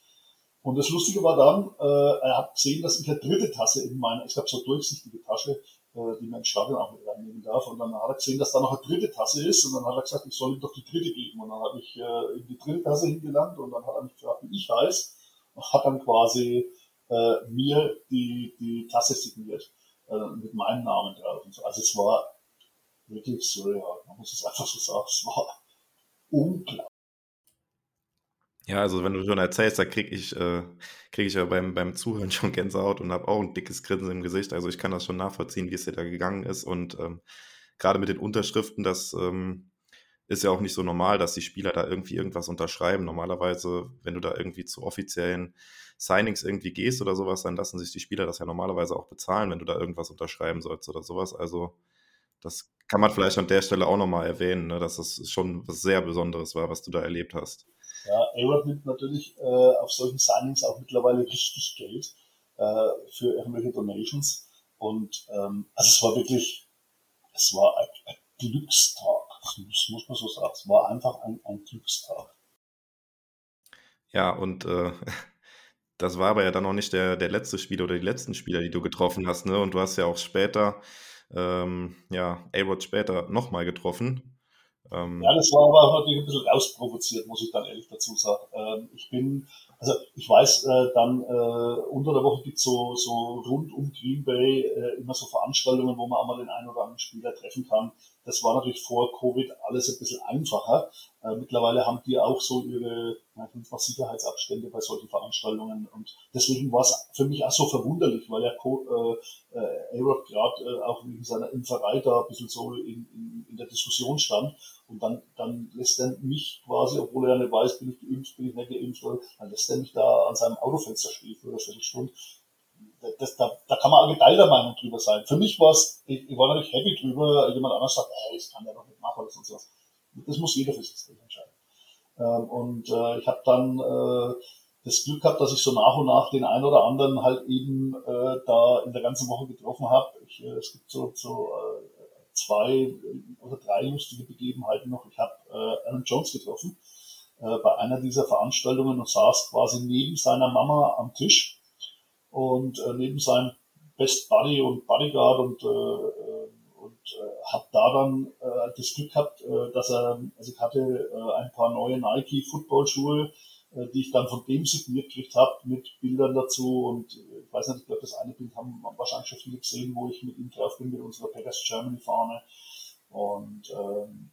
Und das Lustige war dann, äh, er hat gesehen, dass ich eine dritte Tasse in meiner, ich habe so durchsichtige Tasche, äh, die man ins Stadion auch mit reinnehmen darf. Und dann hat er gesehen, dass da noch eine dritte Tasse ist. Und dann hat er gesagt, ich soll ihm doch die dritte geben. Und dann habe ich äh, ihm die dritte Tasse hingelangt und dann hat er mich gefragt, wie ich heiße. Und hat dann quasi äh, mir die, die Tasse signiert äh, mit meinem Namen drauf. Und so. Also es war wirklich surreal. Man muss es einfach so sagen. Es war unglaublich. Ja, also wenn du schon erzählst, da kriege ich, äh, krieg ich ja beim, beim Zuhören schon Gänsehaut und habe auch ein dickes Grinsen im Gesicht. Also ich kann das schon nachvollziehen, wie es dir da gegangen ist. Und ähm, gerade mit den Unterschriften, das ähm, ist ja auch nicht so normal, dass die Spieler da irgendwie irgendwas unterschreiben. Normalerweise, wenn du da irgendwie zu offiziellen Signings irgendwie gehst oder sowas, dann lassen sich die Spieler das ja normalerweise auch bezahlen, wenn du da irgendwas unterschreiben sollst oder sowas. Also das kann man vielleicht an der Stelle auch nochmal erwähnen, ne, dass das schon was sehr Besonderes war, was du da erlebt hast. Ja, A-Rod nimmt natürlich äh, auf solchen Signings auch mittlerweile richtig Geld äh, für irgendwelche Donations. Und ähm, also es war wirklich, es war ein, ein Glückstag. Das muss man so sagen. Es war einfach ein, ein Glückstag. Ja, und äh, das war aber ja dann noch nicht der, der letzte Spieler oder die letzten Spieler, die du getroffen hast, ne? Und du hast ja auch später, ähm, ja, A-Rod später nochmal getroffen. Ähm, ja, das war aber natürlich ein bisschen rausprovoziert, muss ich dann ehrlich dazu sagen. Ähm, ich bin, also ich weiß, äh, dann äh, unter der Woche gibt's so, so rund um Green Bay äh, immer so Veranstaltungen, wo man auch mal den einen oder anderen Spieler treffen kann. Das war natürlich vor Covid alles ein bisschen einfacher. Äh, mittlerweile haben die auch so ihre mal Sicherheitsabstände bei solchen Veranstaltungen. Und deswegen war es für mich auch so verwunderlich, weil der Co äh, äh, A-Rod gerade äh, auch wegen seiner Impferei da ein bisschen so in, in, in der Diskussion stand. Und dann, dann lässt er mich quasi, obwohl er nicht weiß, bin ich geimpft, bin ich nicht geimpft, dann lässt er mich da an seinem Autofenster stehen für eine Viertelstunde. Das, da, da kann man auch geteilter Meinung drüber sein. Für mich war es, ich, ich war natürlich happy drüber, jemand anders sagt, ey, das kann der doch nicht machen oder sonst was. Das muss jeder für sich entscheiden. Ähm, und äh, ich habe dann äh, das Glück gehabt, dass ich so nach und nach den einen oder anderen halt eben äh, da in der ganzen Woche getroffen habe. Äh, es gibt so, so äh, zwei oder drei lustige Begebenheiten noch. Ich habe äh, Alan Jones getroffen äh, bei einer dieser Veranstaltungen und saß quasi neben seiner Mama am Tisch und äh, neben seinem Best Buddy und Bodyguard und, äh, äh und äh, habe da dann äh, das Glück gehabt, äh, dass er, also ich hatte äh, ein paar neue Nike Football-Schuhe, äh, die ich dann von dem signiert gekriegt habe, mit Bildern dazu und ich weiß nicht, ich glaube, das eine Bild haben wahrscheinlich schon viele gesehen, wo ich mit ihm drauf bin, mit unserer Packers Germany Fahne und ähm,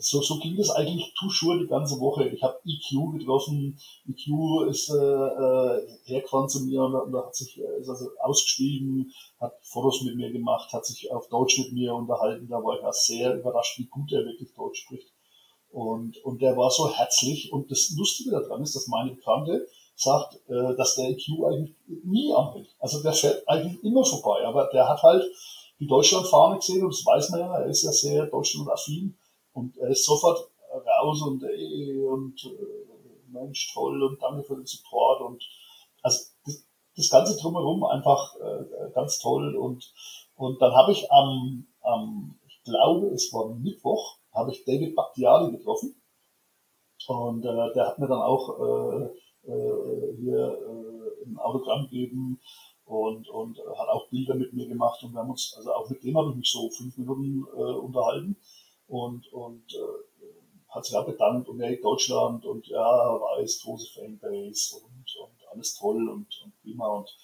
so, so ging das eigentlich toujours die ganze Woche. Ich habe EQ getroffen. EQ ist äh, äh, hergefahren zu mir und, und hat sich äh, ist also ausgeschrieben, hat Fotos mit mir gemacht, hat sich auf Deutsch mit mir unterhalten. Da war ich auch sehr überrascht, wie gut er wirklich Deutsch spricht. Und, und der war so herzlich. Und das Lustige daran ist, dass meine Bekannte sagt, äh, dass der EQ eigentlich nie anhält. Also der fährt eigentlich immer vorbei. Aber der hat halt die Deutschlandfahne gesehen und das weiß man ja, er ist ja sehr deutschlandaffin und er ist sofort raus und ey, und äh, Mensch, toll und danke für den Support und also das, das Ganze drumherum einfach äh, ganz toll und und dann habe ich am, am, ich glaube, es war Mittwoch, habe ich David Bakhtiari getroffen und äh, der hat mir dann auch äh, äh, hier äh, ein Autogramm gegeben und, und hat auch Bilder mit mir gemacht und wir haben uns, also auch mit dem habe ich mich so fünf Minuten äh, unterhalten und, und äh, hat sich auch bedankt und hey, Deutschland und ja, weiß, große Fanbase und, und alles toll und, und prima und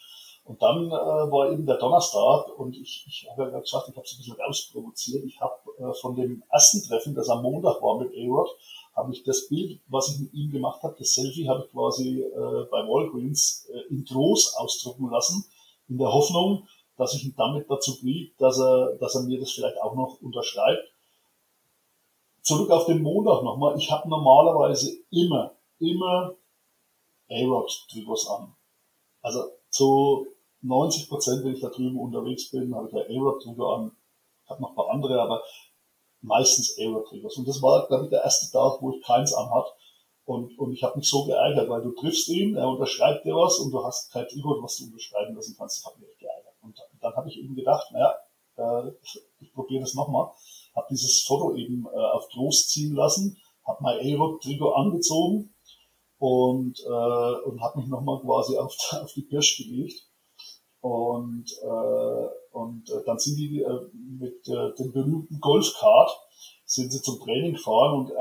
und dann äh, war eben der Donnerstag und ich, ich habe ja gesagt, ich habe es ein bisschen rausprovoziert. Ich habe äh, von dem ersten Treffen, das am Montag war mit A-Rod, habe ich das Bild, was ich mit ihm gemacht habe, das Selfie, habe ich quasi äh, bei Walgreens äh, in groß ausdrucken lassen, in der Hoffnung, dass ich ihn damit dazu kriege, dass er, dass er mir das vielleicht auch noch unterschreibt zurück auf den Montag nochmal. Ich habe normalerweise immer, immer A-Rod-Trikots an. Also zu 90 Prozent, wenn ich da drüben unterwegs bin, habe ich ja A-Rod-Trikot an. Ich habe noch ein paar andere, aber meistens A-Rod-Trikots. Und das war, glaube ich, der erste Tag, wo ich keins anhat. Und, und ich habe mich so geärgert, weil du triffst ihn, er unterschreibt dir was und du hast kein Trikot, was du unterschreiben lassen kannst. Das hat mich echt geärgert. Und dann habe ich eben gedacht, naja, äh, ich probiere das nochmal. Habe dieses Foto eben äh, auf groß ziehen lassen, habe mein A-Rod-Trikot angezogen und, äh, und habe mich nochmal quasi auf, auf die Pirsch gelegt. Und, äh, und äh, dann sind die äh, mit äh, dem berühmten Golfkart sind sie zum Training gefahren und äh,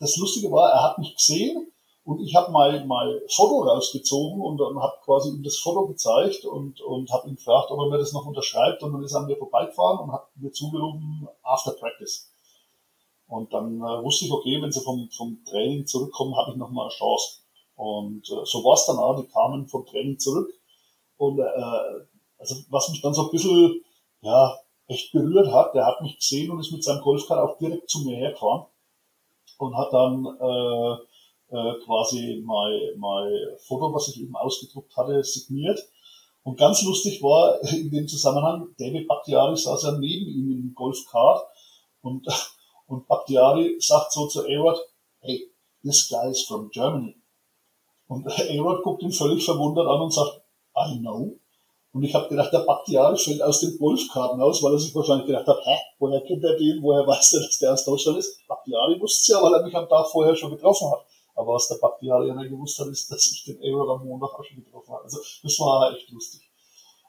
das Lustige war, er hat mich gesehen und ich habe mal mein Foto rausgezogen und dann habe quasi ihm das Foto gezeigt und, und habe ihn gefragt, ob er mir das noch unterschreibt. Und dann ist er an mir vorbeigefahren und hat mir zugerufen, after practice. Und dann äh, wusste ich, okay, wenn sie vom, vom Training zurückkommen, habe ich noch mal eine Chance. Und äh, so war es dann auch, die kamen vom Training zurück. Und äh, also was mich dann so ein bisschen ja, echt berührt hat, der hat mich gesehen und ist mit seinem Golfkart auch direkt zu mir hergefahren und hat dann äh, äh, quasi mein, mein Foto, was ich eben ausgedruckt hatte, signiert. Und ganz lustig war in dem Zusammenhang, David Bakhtiari saß ja neben ihm im Golfkart und, und Bakhtiari sagt so zu Arod, hey, this guy is from Germany. Und Arod guckt ihn völlig verwundert an und sagt, I know. Und ich habe gedacht, der Bakhtiari fällt aus den Golfkarten aus, weil er sich wahrscheinlich gedacht hat, hä, woher kennt er den, woher weiß er, dass der aus Deutschland ist? Bakhtiari wusste es ja, weil er mich am Tag vorher schon getroffen hat. Aber was der Bakhtiari ja nicht gewusst hat, ist, dass ich den Aaron am Montag auch schon getroffen habe. Also das war echt lustig.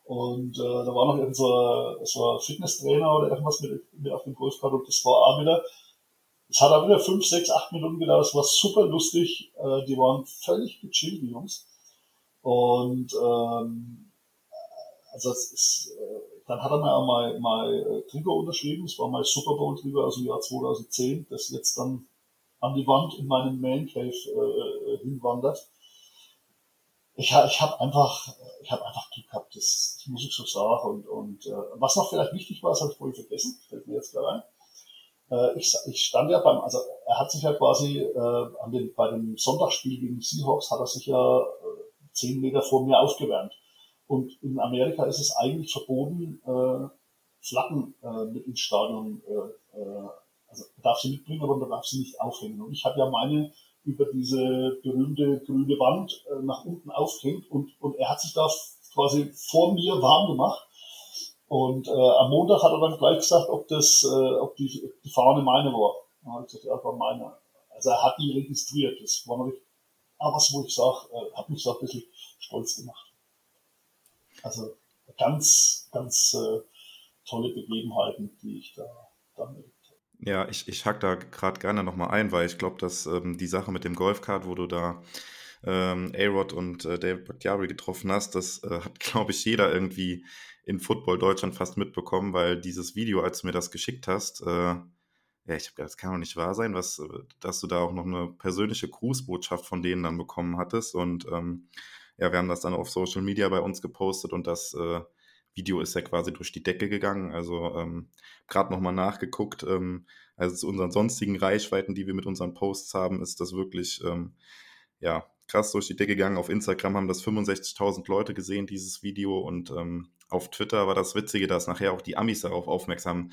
Und äh, da war noch irgend so, so ein Fitnesstrainer oder irgendwas mit, mit auf dem Golfkart und das war auch wieder, es hat auch wieder fünf, sechs, acht Minuten gedauert, es war super lustig, äh, die waren völlig gechillt, die Jungs. Und ähm, also es ist, äh, dann hat er mir auch mal, mal äh, Trigger unterschrieben, das war mein Super Bowl Trigger aus dem Jahr 2010, das jetzt dann an die Wand in meinem Man Cave äh, hinwandert. Ich, ich habe einfach, ich habe einfach Glück gehabt, das, das muss ich so sagen. Und, und äh, was noch vielleicht wichtig war, das habe ich vorhin vergessen, fällt mir jetzt gerade ein. Äh, ich, ich stand ja beim, also er hat sich ja quasi äh, an den, bei dem Sonntagsspiel gegen Seahawks hat er sich ja äh, zehn Meter vor mir aufgewärmt. Und in Amerika ist es eigentlich verboten, äh, Flaggen äh, mit ins Stadion äh, äh, also darf sie mitbringen, aber man darf sie nicht aufhängen. Und ich habe ja meine über diese berühmte grüne Wand äh, nach unten aufgehängt und, und er hat sich da quasi vor mir warm gemacht. Und äh, am Montag hat er dann gleich gesagt, ob das, äh, ob die, die Fahne meine war. Dann habe ich gesagt, ja, war meine. Also er hat die registriert. Das war natürlich auch was, wo ich sage, äh, hat mich so ein bisschen stolz gemacht. Also ganz, ganz äh, tolle Begebenheiten, die ich da damit ja, ich, ich hack da gerade gerne nochmal ein, weil ich glaube, dass ähm, die Sache mit dem Golfkart, wo du da ähm, A-Rod und äh, David Bakhtiari getroffen hast, das äh, hat, glaube ich, jeder irgendwie in Football Deutschland fast mitbekommen, weil dieses Video, als du mir das geschickt hast, äh, ja, ich habe das kann doch nicht wahr sein, was, äh, dass du da auch noch eine persönliche Grußbotschaft von denen dann bekommen hattest. Und ähm, ja, wir haben das dann auf Social Media bei uns gepostet und das äh, Video ist ja quasi durch die Decke gegangen. Also ähm, gerade nochmal nachgeguckt. Ähm, also zu unseren sonstigen Reichweiten, die wir mit unseren Posts haben, ist das wirklich ähm, ja krass durch die Decke gegangen. Auf Instagram haben das 65.000 Leute gesehen, dieses Video. Und ähm, auf Twitter war das Witzige, dass nachher auch die Amis darauf aufmerksam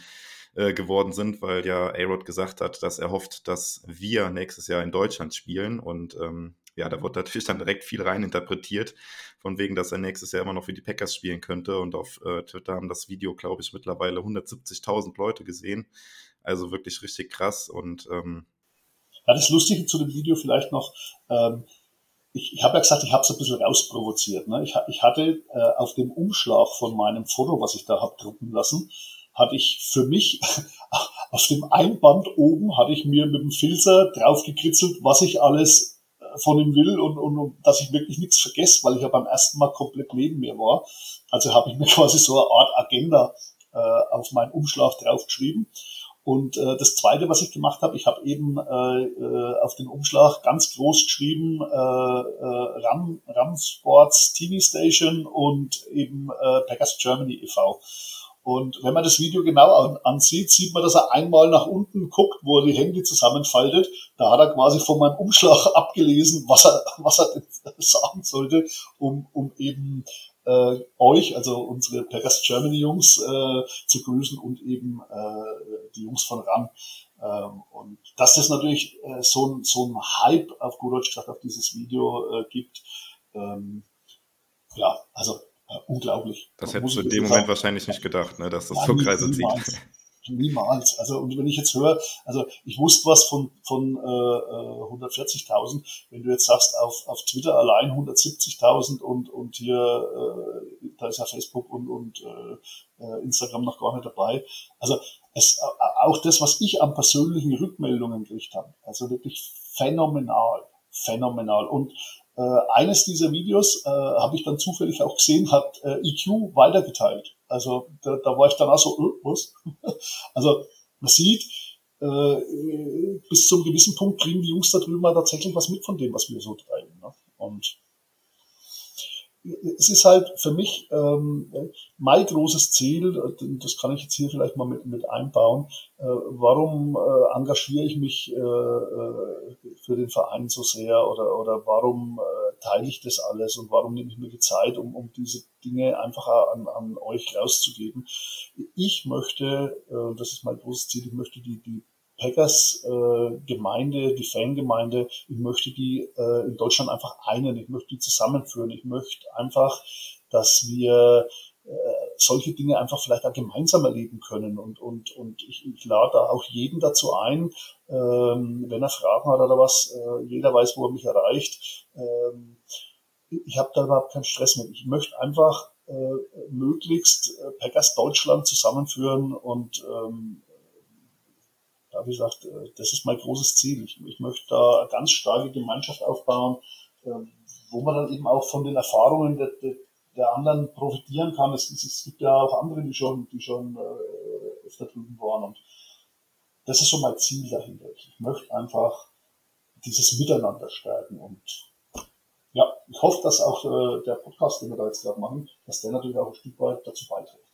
äh, geworden sind, weil ja A-Rod gesagt hat, dass er hofft, dass wir nächstes Jahr in Deutschland spielen. Und ähm, ja, da wird natürlich dann direkt viel rein interpretiert, von wegen, dass er nächstes Jahr immer noch für die Packers spielen könnte. Und auf äh, Twitter haben das Video, glaube ich, mittlerweile 170.000 Leute gesehen. Also wirklich richtig krass. Und ähm, ja, das Lustige zu dem Video vielleicht noch, ähm, ich, ich habe ja gesagt, ich habe es ein bisschen rausprovoziert. Ne? Ich, ich hatte äh, auf dem Umschlag von meinem Foto, was ich da habe drucken lassen, hatte ich für mich auf dem Einband oben, hatte ich mir mit dem Filzer draufgekritzelt, was ich alles von ihm will und, und, und dass ich wirklich nichts vergesse, weil ich ja beim ersten Mal komplett neben mir war. Also habe ich mir quasi so eine Art Agenda äh, auf meinen Umschlag draufgeschrieben. Und äh, das Zweite, was ich gemacht habe, ich habe eben äh, äh, auf den Umschlag ganz groß geschrieben äh, äh, Ram, Ram Sports TV Station und eben äh, Packers Germany e.V. Und wenn man das Video genau an, ansieht, sieht man, dass er einmal nach unten guckt, wo er die Hände zusammenfaltet. Da hat er quasi von meinem Umschlag abgelesen, was er, was er sagen sollte, um, um eben äh, euch, also unsere Packers Germany Jungs, äh, zu grüßen und eben äh, die Jungs von RAN. Ähm, und dass das natürlich äh, so, ein, so ein Hype auf gut Deutsch gesagt auf dieses Video äh, gibt, ähm, ja, also unglaublich. Das hättest du in dem Moment wahrscheinlich nicht gedacht, ne, dass das ja, so Kreise zieht. Niemals. Also und wenn ich jetzt höre, also ich wusste was von von äh, 140.000. Wenn du jetzt sagst auf auf Twitter allein 170.000 und und hier äh, da ist ja Facebook und und äh, äh, Instagram noch gar nicht dabei. Also es, äh, auch das, was ich an persönlichen Rückmeldungen gekriegt habe, also wirklich phänomenal, phänomenal. Und äh, eines dieser Videos äh, habe ich dann zufällig auch gesehen, hat äh, EQ weitergeteilt. Also da, da war ich dann auch so, äh, was? also man sieht, äh, bis zum gewissen Punkt kriegen die Jungs da drüben tatsächlich was mit von dem, was wir so treiben. Ne? Und es ist halt für mich ähm, mein großes Ziel, das kann ich jetzt hier vielleicht mal mit, mit einbauen, äh, warum äh, engagiere ich mich äh, äh für den Verein so sehr oder, oder warum äh, teile ich das alles und warum nehme ich mir die Zeit, um, um diese Dinge einfach an, an euch rauszugeben. Ich möchte, äh, das ist mein großes Ziel, ich möchte die, die Packers äh, Gemeinde, die Fangemeinde, ich möchte die äh, in Deutschland einfach einen, ich möchte die zusammenführen, ich möchte einfach, dass wir äh, solche Dinge einfach vielleicht auch gemeinsam erleben können und, und, und ich, ich lade auch jeden dazu ein, ähm, wenn er Fragen hat oder was, äh, jeder weiß, wo er mich erreicht. Ähm, ich habe da überhaupt keinen Stress mit. Ich möchte einfach äh, möglichst äh, Packers Deutschland zusammenführen und ähm, ja, wie gesagt, äh, das ist mein großes Ziel. Ich, ich möchte da eine ganz starke Gemeinschaft aufbauen, äh, wo man dann eben auch von den Erfahrungen der, der, der anderen profitieren kann. Es, es, gibt ja auch andere, die schon, die schon äh, öfter drüben waren. Und das ist so mein Ziel dahinter. Ich möchte einfach dieses Miteinander stärken. Und ja, ich hoffe, dass auch äh, der Podcast, den wir da jetzt gerade machen, dass der natürlich auch ein Stück weit dazu beiträgt.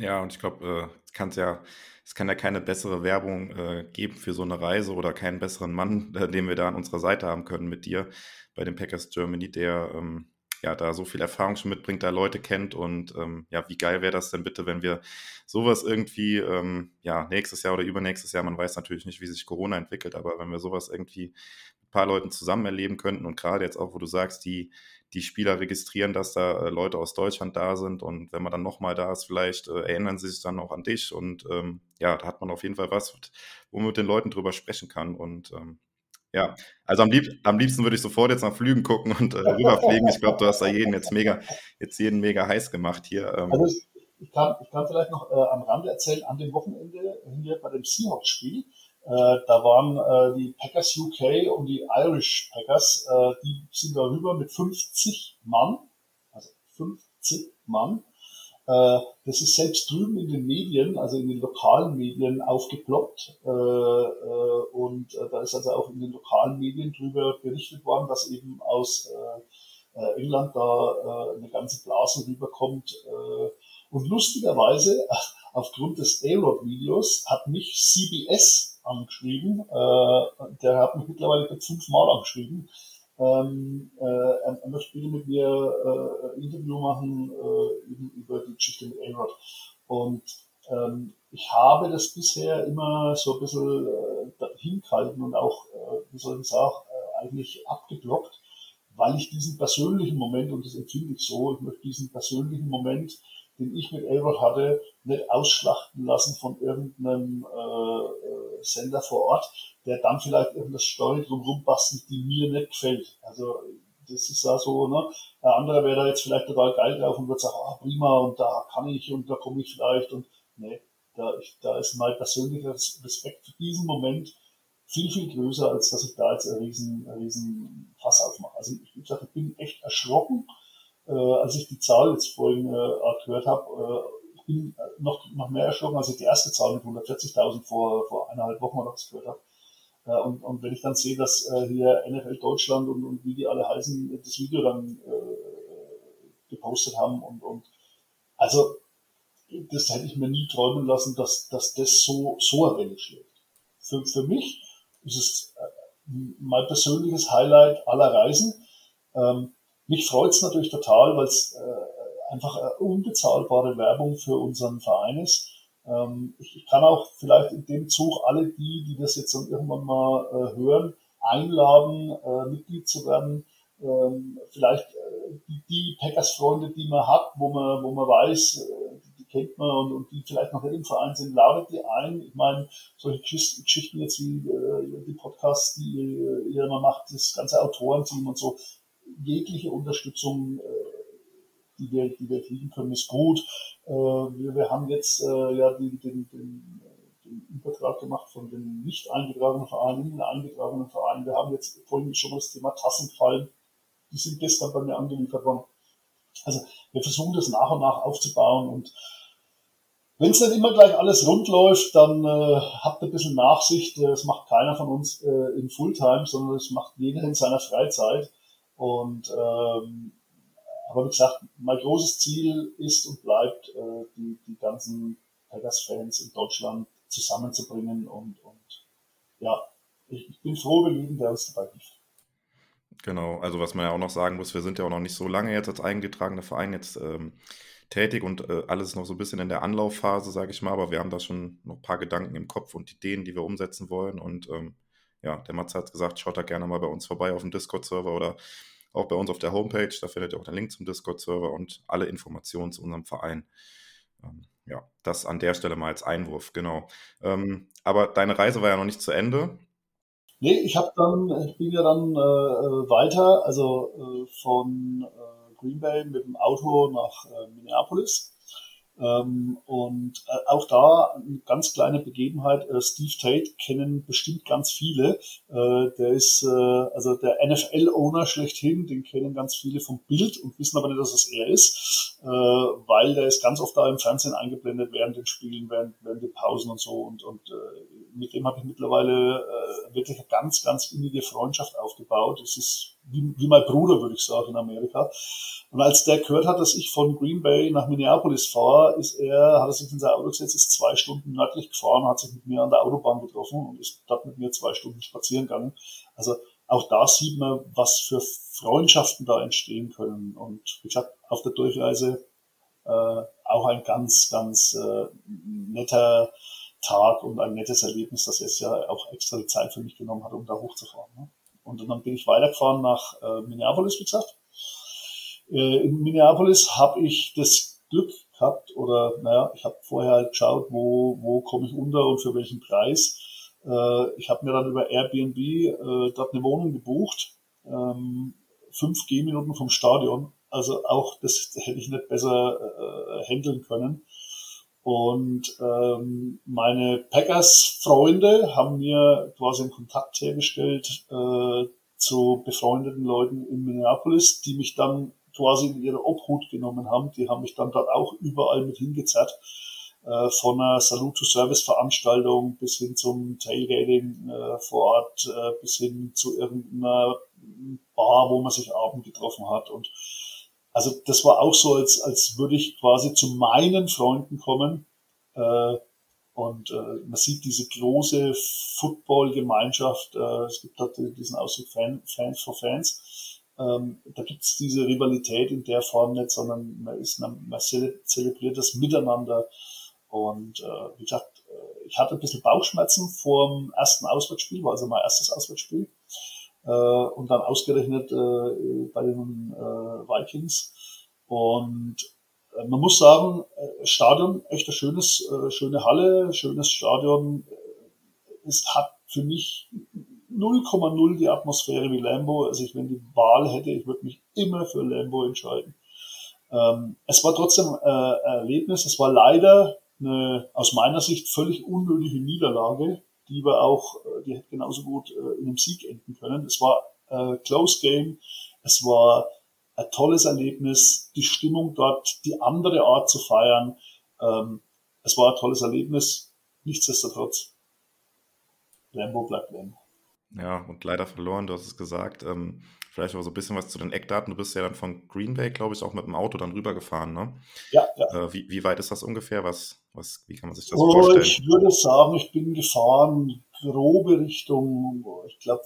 Ja, und ich glaube, äh, es kann ja, es kann ja keine bessere Werbung äh, geben für so eine Reise oder keinen besseren Mann, äh, den wir da an unserer Seite haben können mit dir bei den Packers Germany, der ähm, ja da so viel Erfahrung schon mitbringt, da Leute kennt. Und ähm, ja, wie geil wäre das denn bitte, wenn wir sowas irgendwie ähm, ja nächstes Jahr oder übernächstes Jahr, man weiß natürlich nicht, wie sich Corona entwickelt, aber wenn wir sowas irgendwie ein paar Leuten zusammen erleben könnten und gerade jetzt auch, wo du sagst, die die Spieler registrieren, dass da äh, Leute aus Deutschland da sind und wenn man dann nochmal da ist, vielleicht äh, erinnern sie sich dann auch an dich und ähm, ja, da hat man auf jeden Fall was, wo man mit den Leuten drüber sprechen kann und ähm, ja, also am, lieb, am, liebsten würde ich sofort jetzt nach Flügen gucken und äh, rüberfliegen. Ich glaube, du hast da jeden jetzt mega, jetzt jeden mega heiß gemacht hier. Ähm. Also ich kann, ich kann vielleicht noch äh, am Rande erzählen, an dem Wochenende hier bei dem Seahawks-Spiel, da waren äh, die Packers UK und die Irish Packers, äh, die sind da rüber mit 50 Mann, also 50 Mann. Äh, das ist selbst drüben in den Medien, also in den lokalen Medien aufgeploppt. Äh, äh, und äh, da ist also auch in den lokalen Medien drüber berichtet worden, dass eben aus äh, äh England da äh, eine ganze Blase rüberkommt. Äh, und lustigerweise, aufgrund des A-Rod-Videos, hat mich CBS angeschrieben. Äh, der hat mich mittlerweile fünfmal angeschrieben. Ähm, äh, er, möchte bitte mit mir äh, ein Interview machen äh, über die Geschichte mit A-Rod. Und ähm, ich habe das bisher immer so ein bisschen äh, hingehalten und auch, äh, wie soll ich sagen, äh, eigentlich abgeblockt, weil ich diesen persönlichen Moment, und das empfinde ich so, ich möchte diesen persönlichen Moment den ich mit Elbert hatte, nicht ausschlachten lassen von irgendeinem äh, Sender vor Ort, der dann vielleicht irgendeine Story drumherum bastelt, die mir nicht gefällt. Also das ist ja so, ne? Der andere wäre da jetzt vielleicht total geil drauf und würde sagen, ah, prima, und da kann ich und da komme ich vielleicht und nee, da, ich, da ist mein persönlicher Respekt für diesen Moment viel, viel größer, als dass ich da jetzt einen riesen, riesen Fass aufmache. Also ich, ich, ich bin echt erschrocken, äh, als ich die Zahl jetzt vorhin äh, gehört habe, äh, bin noch, noch mehr erschrocken, als ich die erste Zahl mit 140.000 vor, vor eineinhalb Wochen oder was gehört habe. Äh, und, und wenn ich dann sehe, dass äh, hier NFL Deutschland und, und wie die alle heißen, das Video dann äh, gepostet haben und, und also das hätte ich mir nie träumen lassen, dass, dass das so, so Welle schlägt. Für, für mich ist es äh, mein persönliches Highlight aller Reisen. Ähm, mich freut es natürlich total, weil es äh, einfach eine unbezahlbare Werbung für unseren Verein ist. Ähm, ich, ich, kann auch vielleicht in dem Zug alle die, die das jetzt dann irgendwann mal äh, hören, einladen, äh, Mitglied zu werden. Ähm, vielleicht äh, die, die Packers-Freunde, die man hat, wo man, wo man weiß, äh, die kennt man und, und die vielleicht noch nicht im Verein sind, ladet die ein. Ich meine, solche Geschichten jetzt wie äh, die Podcasts, die ihr, ihr immer macht, das ganze Autorenteam und so, jegliche Unterstützung, äh, die wir, die wir kriegen können, ist gut. Äh, wir, wir haben jetzt äh, ja die, den, den, den Übertrag gemacht von den nicht eingetragenen Vereinen in den eingetragenen Vereinen. Wir haben jetzt vorhin schon das Thema Tassen gefallen die sind gestern bei mir angeliefert worden. Also wir versuchen das nach und nach aufzubauen und wenn es nicht immer gleich alles rund läuft, dann äh, habt ein bisschen Nachsicht. Das macht keiner von uns äh, in Fulltime, sondern das macht jeder in seiner Freizeit. Und ähm, aber wie gesagt, mein großes Ziel ist und bleibt, äh, die, die ganzen Packers-Fans in Deutschland zusammenzubringen. Und, und ja, ich, ich bin froh, wenn jeden, der uns dabei hilft. Genau, also was man ja auch noch sagen muss, wir sind ja auch noch nicht so lange jetzt als eingetragener Verein jetzt ähm, tätig und äh, alles noch so ein bisschen in der Anlaufphase, sage ich mal, aber wir haben da schon noch ein paar Gedanken im Kopf und Ideen, die wir umsetzen wollen und ähm, ja, der Matze hat gesagt, schaut da gerne mal bei uns vorbei auf dem Discord-Server oder auch bei uns auf der Homepage, da findet ihr auch den Link zum Discord-Server und alle Informationen zu unserem Verein. Ähm, ja, das an der Stelle mal als Einwurf, genau. Ähm, aber deine Reise war ja noch nicht zu Ende. Nee, ich habe dann, ich bin ja dann äh, äh, weiter, also äh, von äh, Green Bay mit dem Auto nach äh, Minneapolis. Ähm, und äh, auch da eine ganz kleine Begebenheit. Äh, Steve Tate kennen bestimmt ganz viele. Äh, der ist äh, also der NFL-Owner schlechthin, den kennen ganz viele vom Bild und wissen aber nicht, dass es er ist, äh, weil der ist ganz oft da im Fernsehen eingeblendet während den Spielen, während, während den Pausen und so. Und, und äh, mit dem habe ich mittlerweile wirklich eine ganz, ganz innige Freundschaft aufgebaut. Es ist wie, wie mein Bruder, würde ich sagen, in Amerika. Und als der gehört hat, dass ich von Green Bay nach Minneapolis fahre, ist er, hat er sich in sein Auto gesetzt, ist zwei Stunden nördlich gefahren, hat sich mit mir an der Autobahn getroffen und ist dort mit mir zwei Stunden spazieren gegangen. Also auch da sieht man, was für Freundschaften da entstehen können. Und wie gesagt, auf der Durchreise äh, auch ein ganz, ganz äh, netter Tag und ein nettes Erlebnis, dass er es ja auch extra die Zeit für mich genommen hat, um da hochzufahren. Ne? Und dann bin ich weitergefahren nach äh, Minneapolis, wie gesagt. Äh, in Minneapolis habe ich das Glück gehabt, oder naja, ich habe vorher halt geschaut, wo, wo komme ich unter und für welchen Preis. Äh, ich habe mir dann über Airbnb äh, dort eine Wohnung gebucht, ähm, fünf Gehminuten vom Stadion. Also auch das hätte ich nicht besser äh, handeln können. Und ähm, meine Packers-Freunde haben mir quasi einen Kontakt hergestellt äh, zu befreundeten Leuten in Minneapolis, die mich dann quasi in ihre Obhut genommen haben. Die haben mich dann dort auch überall mit hingezerrt. Äh, von einer Salute-to-Service-Veranstaltung bis hin zum Tailgating äh, vor Ort, äh, bis hin zu irgendeiner Bar, wo man sich abend getroffen hat. Und also das war auch so, als, als würde ich quasi zu meinen Freunden kommen. Äh, und äh, man sieht diese große Football-Gemeinschaft, äh, es gibt dort diesen Ausdruck Fan, Fans for Fans. Ähm, da gibt es diese Rivalität in der Form nicht, sondern man, ist, man, man zelebriert das miteinander. Und äh, wie gesagt, äh, ich hatte ein bisschen Bauchschmerzen vor dem ersten Auswärtsspiel, war also mein erstes Auswärtsspiel äh, und dann ausgerechnet äh, bei den äh, Vikings. Und äh, man muss sagen, äh, Stadion, echt ein schönes, äh, schöne Halle, schönes Stadion. Es hat für mich 0,0 die Atmosphäre wie Lambo. Also ich, wenn die Wahl hätte, ich würde mich immer für Lambo entscheiden. Ähm, es war trotzdem äh, Erlebnis. Es war leider eine aus meiner Sicht völlig unnötige Niederlage die wir auch, äh, die hätte genauso gut äh, in einem Sieg enden können. Es war äh, Close Game, es war ein tolles Erlebnis, die Stimmung dort, die andere Art zu feiern. Ähm, es war ein tolles Erlebnis. Nichtsdestotrotz, Lambo bleibt Lambo. Ja, und leider verloren, du hast es gesagt. Ähm, vielleicht auch so ein bisschen was zu den Eckdaten. Du bist ja dann von Green Bay, glaube ich, auch mit dem Auto dann rübergefahren, ne? Ja, ja. Äh, wie, wie weit ist das ungefähr? Was, was, wie kann man sich das oh, vorstellen? Ich würde sagen, ich bin gefahren, grobe Richtung, ich glaube,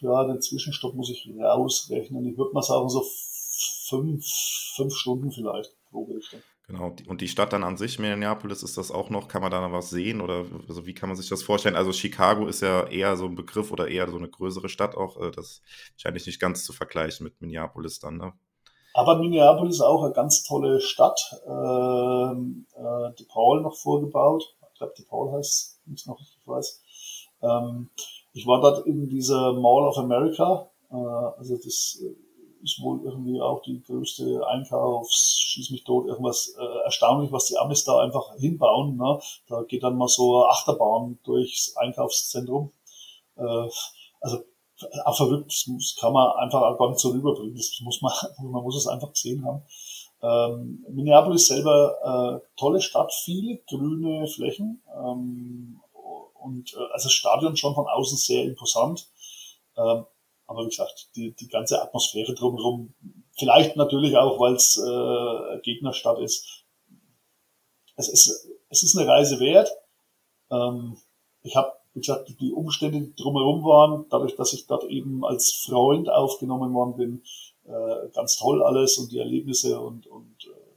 ja, den Zwischenstopp muss ich rausrechnen. Ich würde mal sagen, so fünf, fünf Stunden vielleicht, grobe Richtung. Genau, und die Stadt dann an sich, Minneapolis, ist das auch noch, kann man da noch was sehen oder also wie kann man sich das vorstellen? Also Chicago ist ja eher so ein Begriff oder eher so eine größere Stadt auch, äh, das wahrscheinlich nicht ganz zu vergleichen mit Minneapolis dann, ne? Aber Minneapolis ist auch eine ganz tolle Stadt. Ähm, äh, die Paul noch vorgebaut. Ich glaube, die Paul heißt, wenn ich noch richtig weiß. Ähm, ich war dort in dieser Mall of America. Äh, also das ist wohl irgendwie auch die größte Einkaufs, schieß mich tot, irgendwas äh, erstaunlich, was die Amis da einfach hinbauen. Ne? Da geht dann mal so Achterbahn durchs Einkaufszentrum. Äh, also auch verrückt, das kann man einfach auch gar nicht so rüberbringen. Das muss man, man muss es einfach gesehen haben. Ähm, Minneapolis selber äh, tolle Stadt, viele grüne Flächen ähm, und äh, also Stadion schon von außen sehr imposant. Ähm, aber wie gesagt, die, die ganze Atmosphäre drumherum, vielleicht natürlich auch, weil es äh, Gegnerstadt ist. Es ist, es ist eine Reise wert. Ähm, ich habe, wie gesagt, die Umstände die drumherum waren, dadurch, dass ich dort eben als Freund aufgenommen worden bin, äh, ganz toll alles und die Erlebnisse und, und äh,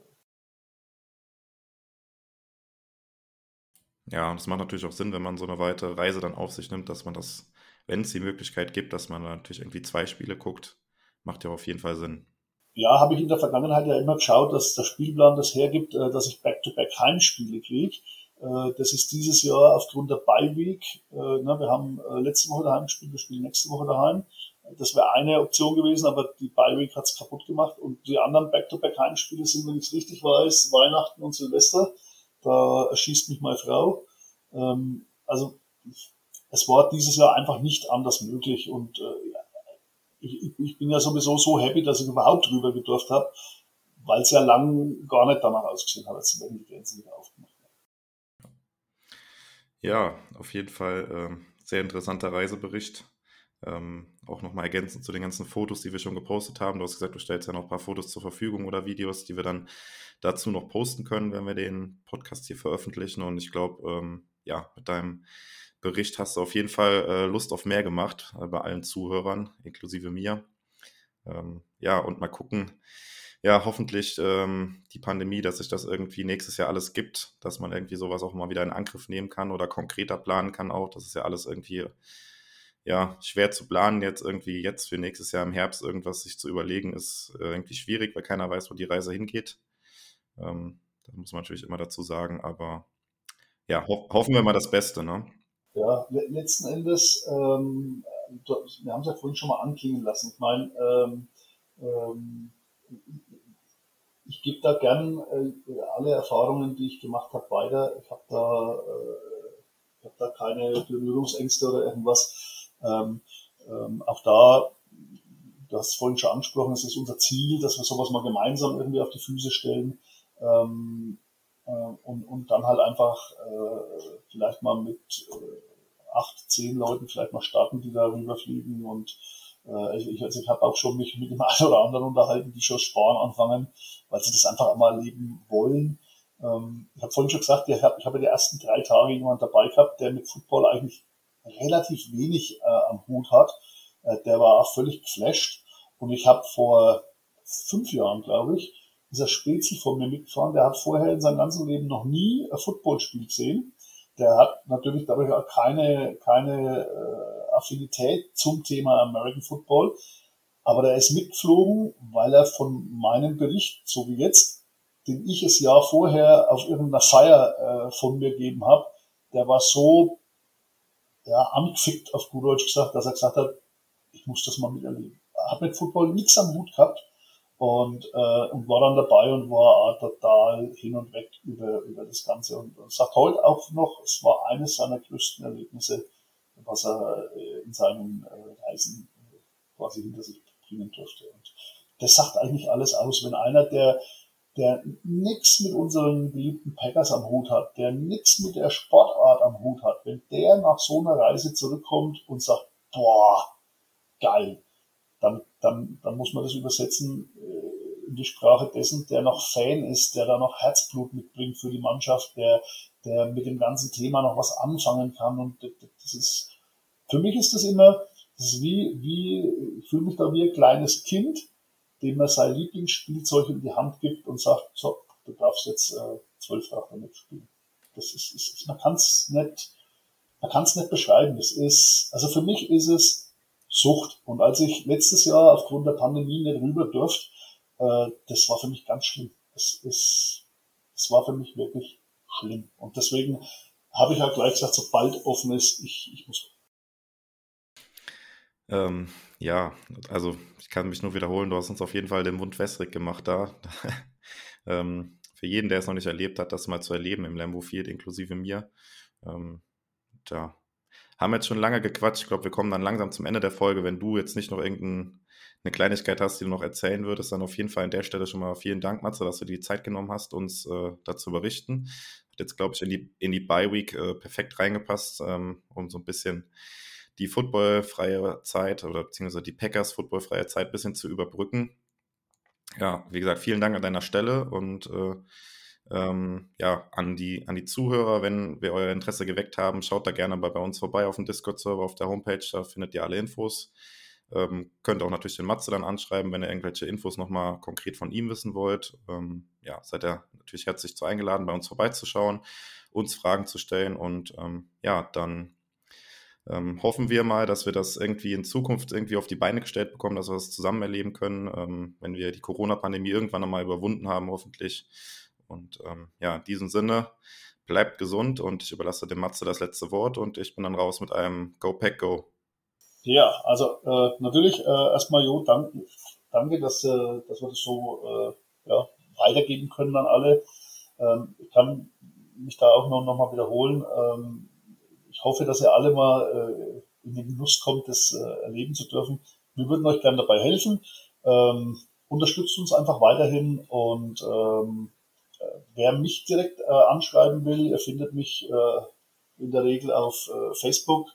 Ja, und es macht natürlich auch Sinn, wenn man so eine weitere Reise dann auf sich nimmt, dass man das wenn es die Möglichkeit gibt, dass man natürlich irgendwie zwei Spiele guckt, macht ja auf jeden Fall Sinn. Ja, habe ich in der Vergangenheit ja immer geschaut, dass der Spielplan das hergibt, äh, dass ich Back-to-Back -back Heimspiele kriege. Äh, das ist dieses Jahr aufgrund der Bye-Week. Äh, wir haben letzte Woche daheim gespielt, wir spielen nächste Woche daheim. Das wäre eine Option gewesen, aber die Bye-Week hat es kaputt gemacht. Und die anderen Back-to-Back Heimspiele sind, wenn ich es richtig weiß, Weihnachten und Silvester. Da erschießt mich meine Frau. Ähm, also es war dieses Jahr einfach nicht anders möglich und äh, ich, ich bin ja sowieso so happy, dass ich überhaupt drüber gedurft habe, weil es ja lang gar nicht danach ausgesehen hat, als wenn die Grenzen wieder aufgemacht werden. Ja, auf jeden Fall äh, sehr interessanter Reisebericht. Ähm, auch nochmal ergänzend zu den ganzen Fotos, die wir schon gepostet haben. Du hast gesagt, du stellst ja noch ein paar Fotos zur Verfügung oder Videos, die wir dann dazu noch posten können, wenn wir den Podcast hier veröffentlichen. Und ich glaube, ähm, ja, mit deinem Bericht hast du auf jeden Fall äh, Lust auf mehr gemacht äh, bei allen Zuhörern, inklusive mir. Ähm, ja, und mal gucken, ja, hoffentlich ähm, die Pandemie, dass sich das irgendwie nächstes Jahr alles gibt, dass man irgendwie sowas auch mal wieder in Angriff nehmen kann oder konkreter planen kann auch. Das ist ja alles irgendwie, ja, schwer zu planen jetzt irgendwie jetzt für nächstes Jahr im Herbst irgendwas sich zu überlegen, ist äh, irgendwie schwierig, weil keiner weiß, wo die Reise hingeht. Ähm, das muss man natürlich immer dazu sagen, aber ja, ho hoffen wir mal das Beste, ne? Ja, letzten Endes, ähm, wir haben es ja vorhin schon mal anklingen lassen. Ich meine, ähm, ähm, ich gebe da gern äh, alle Erfahrungen, die ich gemacht habe, weiter. Ich habe da, äh, hab da keine Berührungsängste oder irgendwas. Ähm, ähm, auch da, du hast es vorhin schon angesprochen, es ist unser Ziel, dass wir sowas mal gemeinsam irgendwie auf die Füße stellen. Ähm, äh, und, und dann halt einfach äh, vielleicht mal mit äh, acht, zehn Leuten vielleicht mal starten, die da rüberfliegen und äh, ich, also ich habe auch schon mich mit dem einen oder anderen unterhalten, die schon sparen anfangen, weil sie das einfach einmal erleben wollen. Ähm, ich habe vorhin schon gesagt, ich habe ich hab die ersten drei Tage jemand dabei gehabt, der mit Football eigentlich relativ wenig äh, am Hut hat. Äh, der war auch völlig geflasht. Und ich habe vor fünf Jahren, glaube ich, dieser Spezi vor mir mitgefahren, der hat vorher in seinem ganzen Leben noch nie ein Footballspiel gesehen. Der hat natürlich dadurch auch keine, keine äh, Affinität zum Thema American Football. Aber der ist mitgeflogen, weil er von meinem Bericht, so wie jetzt, den ich es Jahr vorher auf irgendeiner Feier äh, von mir gegeben habe, der war so ja, angefickt, auf gut Deutsch gesagt, dass er gesagt hat, ich muss das mal miterleben. Er hat mit Football nichts am Hut gehabt und, äh, und war dann dabei und war total hin und weg über, über das Ganze und, und sagt heute auch noch, es war eines seiner größten Erlebnisse, was er äh, in seinen äh, Reisen quasi hinter sich bringen durfte. Und das sagt eigentlich alles aus, wenn einer, der der nichts mit unseren geliebten Packers am Hut hat, der nichts mit der Sportart am Hut hat, wenn der nach so einer Reise zurückkommt und sagt, boah, geil, dann, dann, dann muss man das übersetzen äh, in die Sprache dessen, der noch Fan ist, der da noch Herzblut mitbringt für die Mannschaft, der, der mit dem ganzen Thema noch was anfangen kann. Und das ist, für mich ist das immer, das ist wie, wie, ich fühle mich da wie ein kleines Kind, dem man sein Lieblingsspielzeug in die Hand gibt und sagt, so, du darfst jetzt äh, zwölf Jahre damit spielen. Das ist, ist man kann es nicht, man kann es nicht beschreiben. Das ist, also für mich ist es Sucht. Und als ich letztes Jahr aufgrund der Pandemie nicht rüber durfte, äh, das war für mich ganz schlimm. Das ist, das war für mich wirklich schlimm. Und deswegen habe ich halt gleich gesagt, sobald offen ist, ich, ich muss. Ähm, ja, also ich kann mich nur wiederholen, du hast uns auf jeden Fall den Mund wässrig gemacht da. ähm, für jeden, der es noch nicht erlebt hat, das mal zu erleben im Lambo Field, inklusive mir. Ähm, da haben jetzt schon lange gequatscht. Ich glaube, wir kommen dann langsam zum Ende der Folge. Wenn du jetzt nicht noch irgendeine Kleinigkeit hast, die du noch erzählen würdest, dann auf jeden Fall an der Stelle schon mal vielen Dank, Matze, dass du die Zeit genommen hast, uns äh, dazu berichten. Hat jetzt, glaube ich, in die, in die Bye-Week äh, perfekt reingepasst, ähm, um so ein bisschen die footballfreie Zeit oder beziehungsweise die Packers footballfreie Zeit ein bisschen zu überbrücken. Ja, wie gesagt, vielen Dank an deiner Stelle und äh, ähm, ja, an die, an die Zuhörer, wenn wir euer Interesse geweckt haben, schaut da gerne bei, bei uns vorbei auf dem Discord-Server auf der Homepage, da findet ihr alle Infos. Ähm, könnt auch natürlich den Matze dann anschreiben, wenn ihr irgendwelche Infos nochmal konkret von ihm wissen wollt. Ähm, ja, seid ihr natürlich herzlich zu eingeladen, bei uns vorbeizuschauen, uns Fragen zu stellen und ähm, ja, dann ähm, hoffen wir mal, dass wir das irgendwie in Zukunft irgendwie auf die Beine gestellt bekommen, dass wir das zusammen erleben können, ähm, wenn wir die Corona-Pandemie irgendwann einmal überwunden haben, hoffentlich. Und ähm, ja, in diesem Sinne, bleibt gesund und ich überlasse dem Matze das letzte Wort und ich bin dann raus mit einem Go Pack Go. Ja, also äh, natürlich äh, erstmal Jo, danke, danke dass, äh, dass wir das so äh, ja, weitergeben können an alle. Ähm, ich kann mich da auch noch, noch mal wiederholen. Ähm, ich hoffe, dass ihr alle mal äh, in den Genuss kommt, das äh, erleben zu dürfen. Wir würden euch gerne dabei helfen. Ähm, unterstützt uns einfach weiterhin und ähm, wer mich direkt äh, anschreiben will, er findet mich äh, in der Regel auf äh, Facebook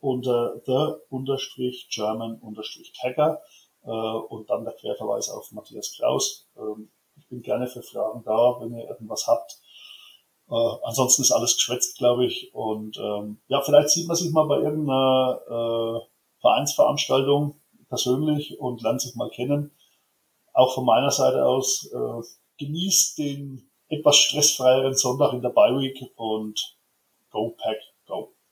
unter the-german-hacker äh, und dann der Querverweis auf Matthias Kraus. Ähm, ich bin gerne für Fragen da, wenn ihr irgendwas habt. Äh, ansonsten ist alles geschwätzt, glaube ich. Und ähm, ja, vielleicht sieht man sich mal bei irgendeiner äh, Vereinsveranstaltung persönlich und lernt sich mal kennen. Auch von meiner Seite aus genießt den etwas stressfreieren Sonntag in der Bye Week und go pack, go.